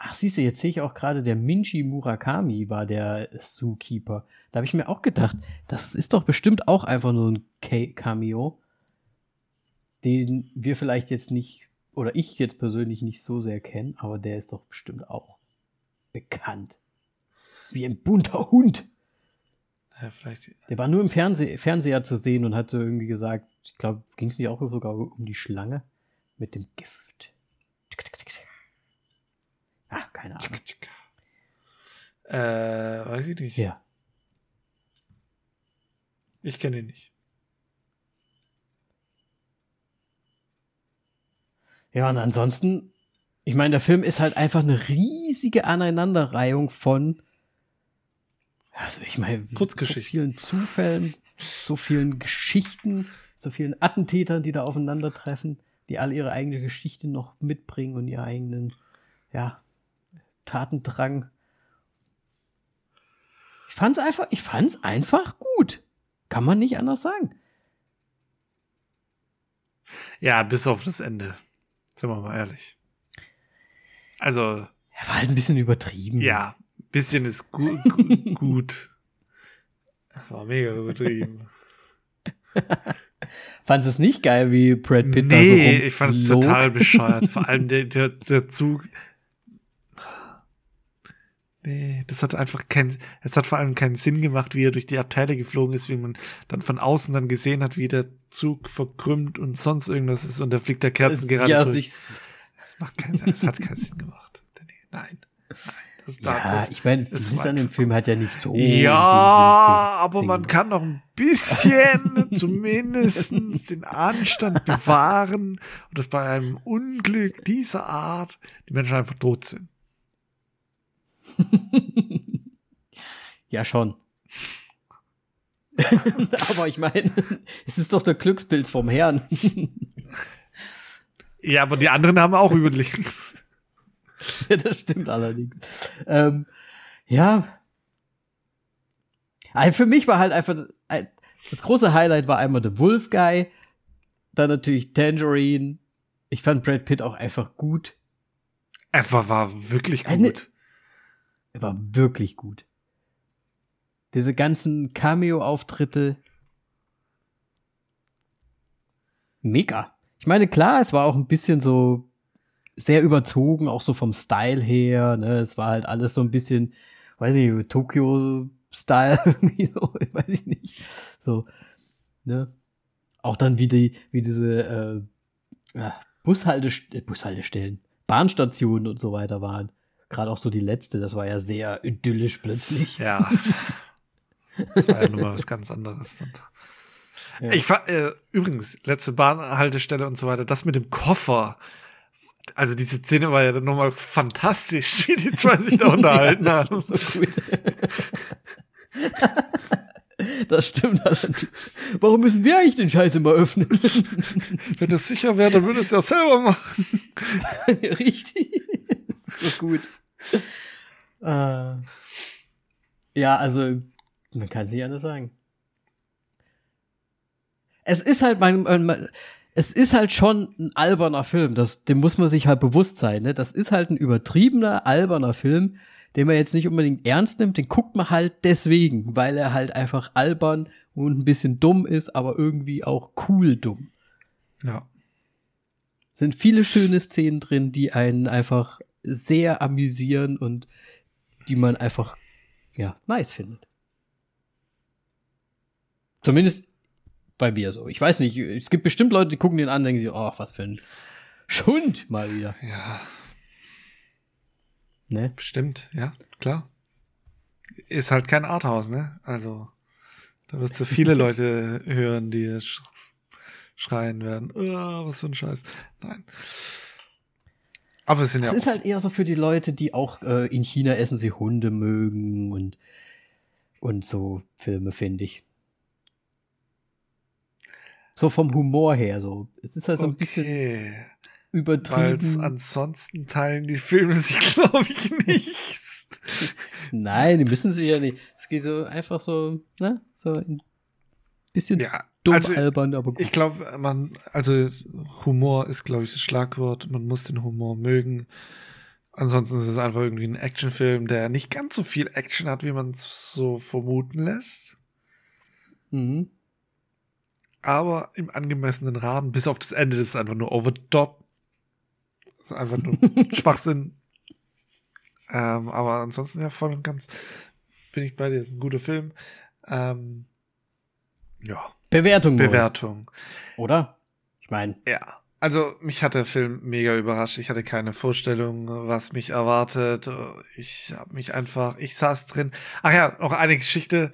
A: Ach, siehst du, jetzt sehe ich auch gerade, der Minji Murakami war der Zookeeper. Da habe ich mir auch gedacht, das ist doch bestimmt auch einfach nur ein Cameo, den wir vielleicht jetzt nicht, oder ich jetzt persönlich nicht so sehr kennen, aber der ist doch bestimmt auch bekannt. Wie ein bunter Hund.
B: Ja, vielleicht.
A: Der war nur im Fernseh Fernseher zu sehen und hatte irgendwie gesagt, ich glaube, ging es nicht auch sogar um die Schlange mit dem Gift. Ah, keine Ahnung.
B: Äh, weiß ich nicht.
A: Ja.
B: Ich kenne ihn nicht.
A: Ja, und ansonsten, ich meine, der Film ist halt einfach eine riesige Aneinanderreihung von also ich meine, so vielen Zufällen, so vielen Geschichten, so vielen Attentätern, die da aufeinandertreffen, die alle ihre eigene Geschichte noch mitbringen und ihren eigenen, ja, Tatendrang. Ich fand's einfach, ich fand's einfach gut. Kann man nicht anders sagen.
B: Ja, bis auf das Ende. Sind wir mal ehrlich. Also.
A: Er war halt ein bisschen übertrieben.
B: Ja, bisschen ist gut. gut. War mega übertrieben.
A: Fandest du es nicht geil, wie Brad Pitt
B: nee, da so ich fand es total bescheuert. Vor allem der, der, der Zug. Nee, das hat einfach keinen, es hat vor allem keinen Sinn gemacht, wie er durch die Abteile geflogen ist, wie man dann von außen dann gesehen hat, wie der Zug verkrümmt und sonst irgendwas ist und da fliegt der Kerzen gerade
A: ja,
B: durch. Das macht keinen Sinn, das hat keinen Sinn gemacht. Nein, nein.
A: Das, ja, das, ich meine, vieles an dem Film hat ja nicht so.
B: Ja, aber man kann noch ein bisschen zumindest den Anstand bewahren und dass bei einem Unglück dieser Art die Menschen einfach tot sind.
A: ja, schon. aber ich meine, es ist doch der Glücksbild vom Herrn.
B: ja, aber die anderen haben auch überlegt.
A: das stimmt allerdings. Ähm, ja. Also für mich war halt einfach das große Highlight war einmal The Wolf Guy, dann natürlich Tangerine. Ich fand Brad Pitt auch einfach gut.
B: Er war, war wirklich gut. Eine,
A: er war wirklich gut. Diese ganzen Cameo-Auftritte. Mega. Ich meine, klar, es war auch ein bisschen so sehr überzogen, auch so vom Style her. Ne? Es war halt alles so ein bisschen, weiß ich nicht, Tokyo-Style, so, weiß ich nicht. So, ne? Auch dann wie die, wie diese äh, Bushaltest äh, Bushaltestellen, Bahnstationen und so weiter waren. Gerade auch so die letzte, das war ja sehr idyllisch plötzlich.
B: Ja. Das war ja nun mal was ganz anderes. Ja. Ich war, äh, übrigens, letzte Bahnhaltestelle und so weiter, das mit dem Koffer, also diese Szene war ja dann nochmal fantastisch, wie die zwei sich da unterhalten ja, haben. So gut.
A: Das stimmt allerdings. Warum müssen wir eigentlich den Scheiß immer öffnen?
B: Wenn das sicher wäre, dann würde es ja selber machen.
A: Richtig. so gut. Äh, ja, also, man kann es nicht anders sagen. Es ist halt mein, mein, es ist halt schon ein alberner Film. Das, dem muss man sich halt bewusst sein. Ne? Das ist halt ein übertriebener, alberner Film, den man jetzt nicht unbedingt ernst nimmt. Den guckt man halt deswegen, weil er halt einfach albern und ein bisschen dumm ist, aber irgendwie auch cool dumm.
B: Ja.
A: Sind viele schöne Szenen drin, die einen einfach sehr amüsieren und die man einfach, ja, nice findet. Zumindest bei mir so. Ich weiß nicht, es gibt bestimmt Leute, die gucken den an und denken sich, oh, was für ein Schund mal wieder.
B: Ja.
A: Ne?
B: Bestimmt, ja, klar. Ist halt kein Arthouse, ne? Also, da wirst du viele Leute hören, die sch schreien werden, oh, was für ein Scheiß. Nein. Aber es sind ja.
A: Es ist halt eher so für die Leute, die auch äh, in China essen sie Hunde mögen und, und so Filme, finde ich. So vom Humor her, so. Es ist halt so ein bisschen
B: okay.
A: übertrieben.
B: Weil's ansonsten teilen die Filme sich, glaube ich, nicht.
A: Nein, die müssen sie ja nicht. Es geht so einfach so, ne? So ein bisschen
B: ja,
A: dumm
B: also,
A: albern, aber gut.
B: Ich glaube, man, also Humor ist, glaube ich, das Schlagwort. Man muss den Humor mögen. Ansonsten ist es einfach irgendwie ein Actionfilm, der nicht ganz so viel Action hat, wie man es so vermuten lässt.
A: Mhm.
B: Aber im angemessenen Rahmen, bis auf das Ende, das ist einfach nur over the top. Das ist einfach nur Schwachsinn. Ähm, aber ansonsten ja voll und ganz bin ich bei dir. Das ist ein guter Film. Ähm, ja.
A: Bewertung.
B: Bewertung.
A: Oder? Ich meine.
B: Ja. Also mich hat der Film mega überrascht. Ich hatte keine Vorstellung, was mich erwartet. Ich habe mich einfach, ich saß drin. Ach ja, noch eine Geschichte.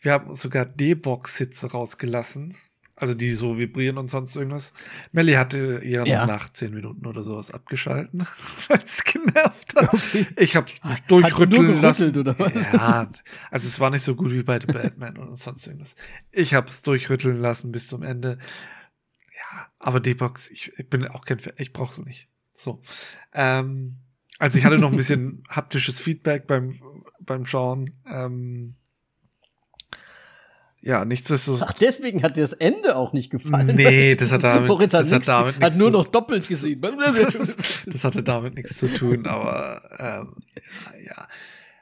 B: Wir haben sogar D-Box-Sitze rausgelassen. Also die so vibrieren und sonst irgendwas. Melly hatte ihre
A: Ja.
B: nach zehn Minuten oder sowas abgeschalten, weil es genervt hat.
A: Okay.
B: Ich habe mich durchrütteln lassen.
A: oder was?
B: Ja, also es war nicht so gut wie bei The Batman oder sonst irgendwas. Ich habe es durchrütteln lassen bis zum Ende. Ja, aber D-Box, ich, ich bin auch kein Fan, ich brauche sie nicht. So. Ähm, also ich hatte noch ein bisschen haptisches Feedback beim, beim Schauen. Ähm, ja, nichtsdestotrotz.
A: Ach, deswegen hat dir das Ende auch nicht gefallen.
B: Nee, das hat damit,
A: Moritz hat,
B: das hat damit
A: hat
B: nichts
A: nur noch doppelt gesehen.
B: das hatte damit nichts zu tun, aber ähm, ja.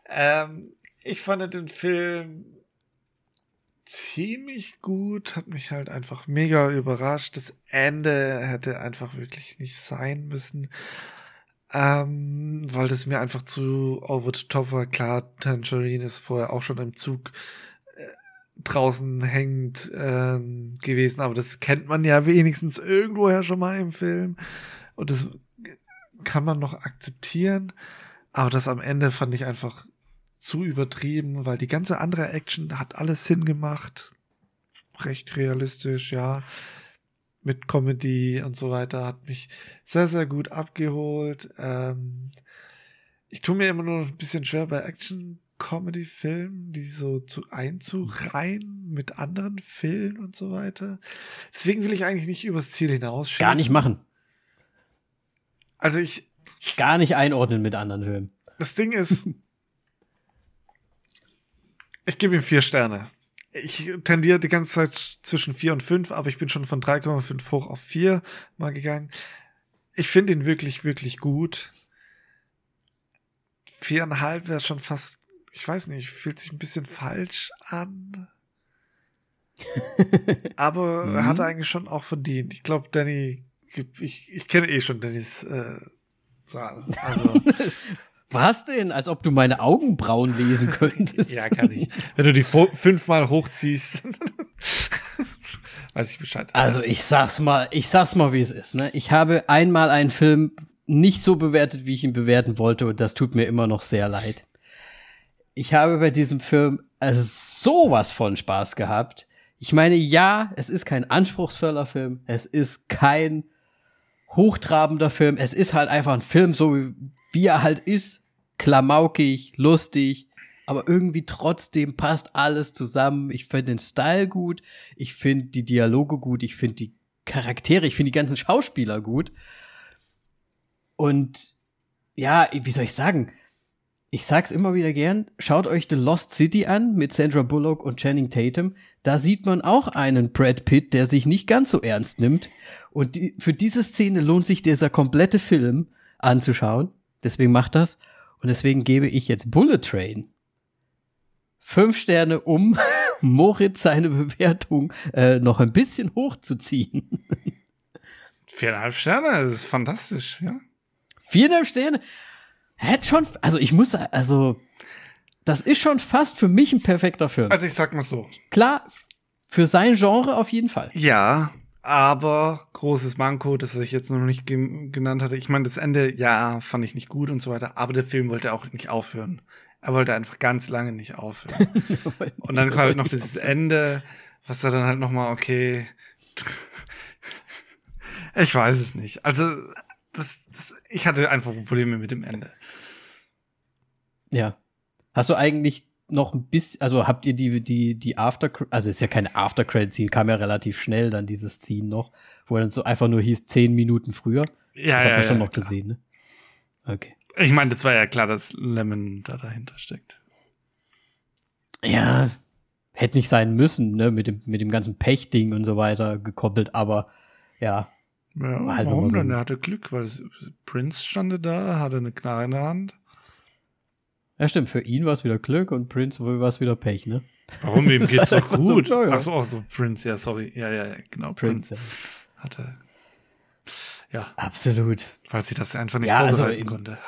B: Ähm, ich fand den Film ziemlich gut, hat mich halt einfach mega überrascht. Das Ende hätte einfach wirklich nicht sein müssen. Ähm, weil das mir einfach zu over the top war. Klar, Tangerine ist vorher auch schon im Zug draußen hängend ähm, gewesen, aber das kennt man ja wenigstens irgendwoher schon mal im Film. Und das kann man noch akzeptieren. Aber das am Ende fand ich einfach zu übertrieben, weil die ganze andere Action hat alles Sinn gemacht. Recht realistisch, ja. Mit Comedy und so weiter hat mich sehr, sehr gut abgeholt. Ähm, ich tue mir immer nur ein bisschen schwer bei Action-Comedy-Filmen, die so zu einzureihen mit anderen Filmen und so weiter. Deswegen will ich eigentlich nicht übers Ziel hinaus
A: Gar nicht machen.
B: Also ich,
A: Gar nicht einordnen mit anderen Filmen.
B: Das Ding ist, ich gebe ihm vier Sterne. Ich tendiere die ganze Zeit zwischen vier und fünf, aber ich bin schon von 3,5 hoch auf vier mal gegangen. Ich finde ihn wirklich, wirklich gut. Viereinhalb wäre schon fast, ich weiß nicht, fühlt sich ein bisschen falsch an. aber er hat
A: Mhm.
B: eigentlich schon auch verdient. Ich glaube, Danny, ich, ich kenne eh schon Dannys äh, Zahl. Also.
A: Was denn? Als ob du meine Augenbrauen lesen könntest.
B: Ja, kann ich. Wenn du die fünfmal hochziehst, weiß ich Bescheid.
A: Also ich sag's mal, ich sag's mal, wie es ist. Ne? Ich habe einmal einen Film nicht so bewertet, wie ich ihn bewerten wollte, und das tut mir immer noch sehr leid. Ich habe bei diesem Film also sowas von Spaß gehabt. Ich meine, ja, es ist kein anspruchsvoller Film, es ist kein hochtrabender Film, es ist halt einfach ein Film, so wie, wie er halt ist, klamaukig, lustig, aber irgendwie trotzdem passt alles zusammen. Ich finde den Style gut, ich finde die Dialoge gut, ich finde die Charaktere, ich finde die ganzen Schauspieler gut. Und ja, wie soll ich sagen? Ich sag's immer wieder gern, schaut euch The Lost City an mit Sandra Bullock und Channing Tatum. Da sieht man auch einen Brad Pitt, der sich nicht ganz so ernst nimmt. Und die, für diese Szene lohnt sich dieser komplette Film anzuschauen. Deswegen macht das. Und deswegen gebe ich jetzt Bullet Train fünf Sterne, um Moritz seine Bewertung äh, noch ein bisschen hochzuziehen.
B: Viereinhalb Sterne, das ist fantastisch, ja.
A: Viereinhalb Sterne? Hätte schon, also ich muss, also, das ist schon fast für mich ein perfekter Film.
B: Also ich sag mal so.
A: Klar, für sein Genre auf jeden Fall.
B: Ja, aber großes Manko, das was ich jetzt noch nicht genannt hatte. Ich meine, das Ende, ja, fand ich nicht gut und so weiter, aber der Film wollte auch nicht aufhören. Er wollte einfach ganz lange nicht aufhören. und dann kommt halt noch dieses Ende, was da dann halt noch mal okay. ich weiß es nicht. Also das, das, ich hatte einfach Probleme mit dem Ende.
A: Ja. Hast du eigentlich noch ein bisschen, also habt ihr die, die, die After, also ist ja keine After Credit Scene, kam ja relativ schnell dann dieses Scene noch, wo dann so einfach nur hieß zehn Minuten früher.
B: Ja,
A: das
B: ja,
A: habt ihr schon
B: ja,
A: noch
B: klar.
A: gesehen, ne? Okay.
B: Ich meine, das war ja klar, dass Lemon da dahinter steckt.
A: Ja, hätte nicht sein müssen, ne, mit dem, mit dem ganzen Pech-Ding und so weiter gekoppelt, aber ja.
B: Ja,
A: War halt
B: warum
A: so
B: denn? Er hatte Glück, weil Prince stand da, hatte eine Knarre in der Hand.
A: Ja, stimmt, für ihn war es wieder Glück und Prince war es wieder Pech, ne?
B: Warum?
A: Ist
B: geht's doch
A: einfach so,
B: gut.
A: ja.
B: Ach so, ach so, Prince, ja, sorry. Ja, ja, ja, genau. Prince,
A: Prince. ja.
B: hatte. Ja,
A: Absolut.
B: weil sie das einfach nicht
A: Ja, also
B: vorbereiten
A: eben-
B: konnte.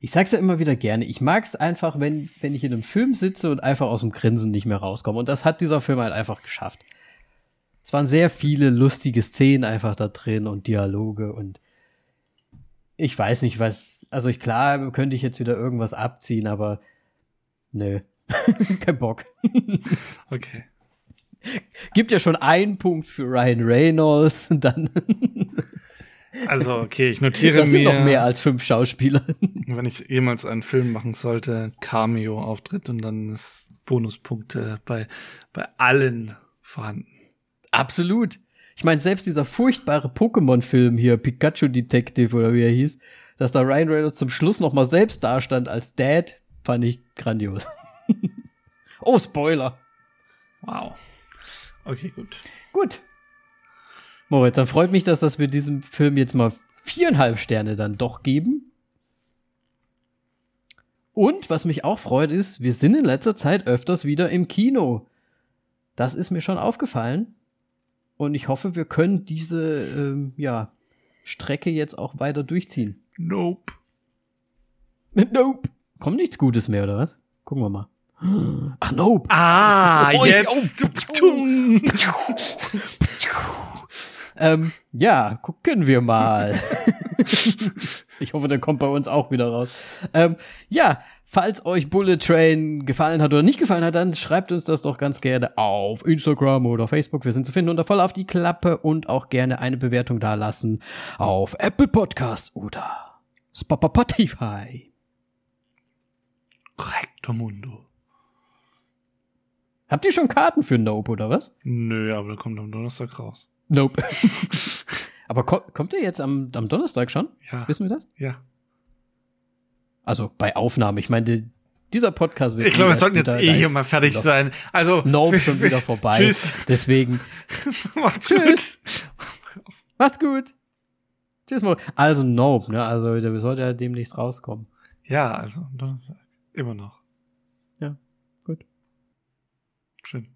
A: Ich sag's ja immer wieder gerne. Ich mag's einfach, wenn, wenn ich in einem Film sitze und einfach aus dem Grinsen nicht mehr rauskomme. Und das hat dieser Film halt einfach geschafft. Es waren sehr viele lustige Szenen einfach da drin und Dialoge und ich weiß nicht, was. Also ich klar könnte ich jetzt wieder irgendwas abziehen, aber nö. Kein Bock.
B: Okay.
A: Gibt ja schon einen Punkt für Ryan Reynolds und dann
B: Also, okay, ich notiere
A: das sind
B: mir,
A: noch mehr als fünf Schauspieler.
B: wenn ich jemals einen Film machen sollte, Cameo-Auftritt und dann ist Bonuspunkte bei, bei allen vorhanden.
A: Absolut. Ich meine, selbst dieser furchtbare Pokémon-Film hier, Pikachu Detective oder wie er hieß, dass da Ryan Reynolds zum Schluss noch mal selbst dastand als Dad, fand ich grandios. oh, Spoiler.
B: Wow. Okay, gut.
A: Gut. Moritz, dann freut mich, dass, dass wir diesem Film jetzt mal viereinhalb Sterne dann doch geben. Und was mich auch freut, ist, wir sind in letzter Zeit öfters wieder im Kino. Das ist mir schon aufgefallen. Und ich hoffe, wir können diese ähm, ja, Strecke jetzt auch weiter durchziehen.
B: Nope.
A: Nope. Kommt nichts Gutes mehr, oder was? Gucken wir mal. Ach, nope.
B: Ah,
A: Oh,
B: jetzt.
A: Ähm, ja, gucken wir mal. Ich hoffe, der kommt bei uns auch wieder raus. Ähm, ja, falls euch Bullet Train gefallen hat oder nicht gefallen hat, dann schreibt uns das doch ganz gerne auf Instagram oder Facebook. Wir sind zu finden unter voll auf die Klappe und auch gerne eine Bewertung da lassen auf Apple Podcast oder Spotify.
B: Mundo.
A: Habt ihr schon Karten für Nope oder was?
B: Nö, aber der kommt am Donnerstag raus.
A: Nope. Aber ko kommt der jetzt am, am Donnerstag schon?
B: Ja.
A: Wissen wir das?
B: Ja.
A: Also bei Aufnahme. Ich meine, die- dieser Podcast wird.
B: Ich glaube, wir sollten jetzt eh hier mal fertig sein. Also.
A: Nope, schon wieder vorbei.
B: Tschüss.
A: Deswegen,
B: Macht's
A: Tschüss.
B: gut.
A: macht's gut. Tschüss, Mo. Also Nope, ne? Also der sollte ja demnächst rauskommen.
B: Ja, also am Donnerstag. Immer noch.
A: Ja, gut.
B: Schön.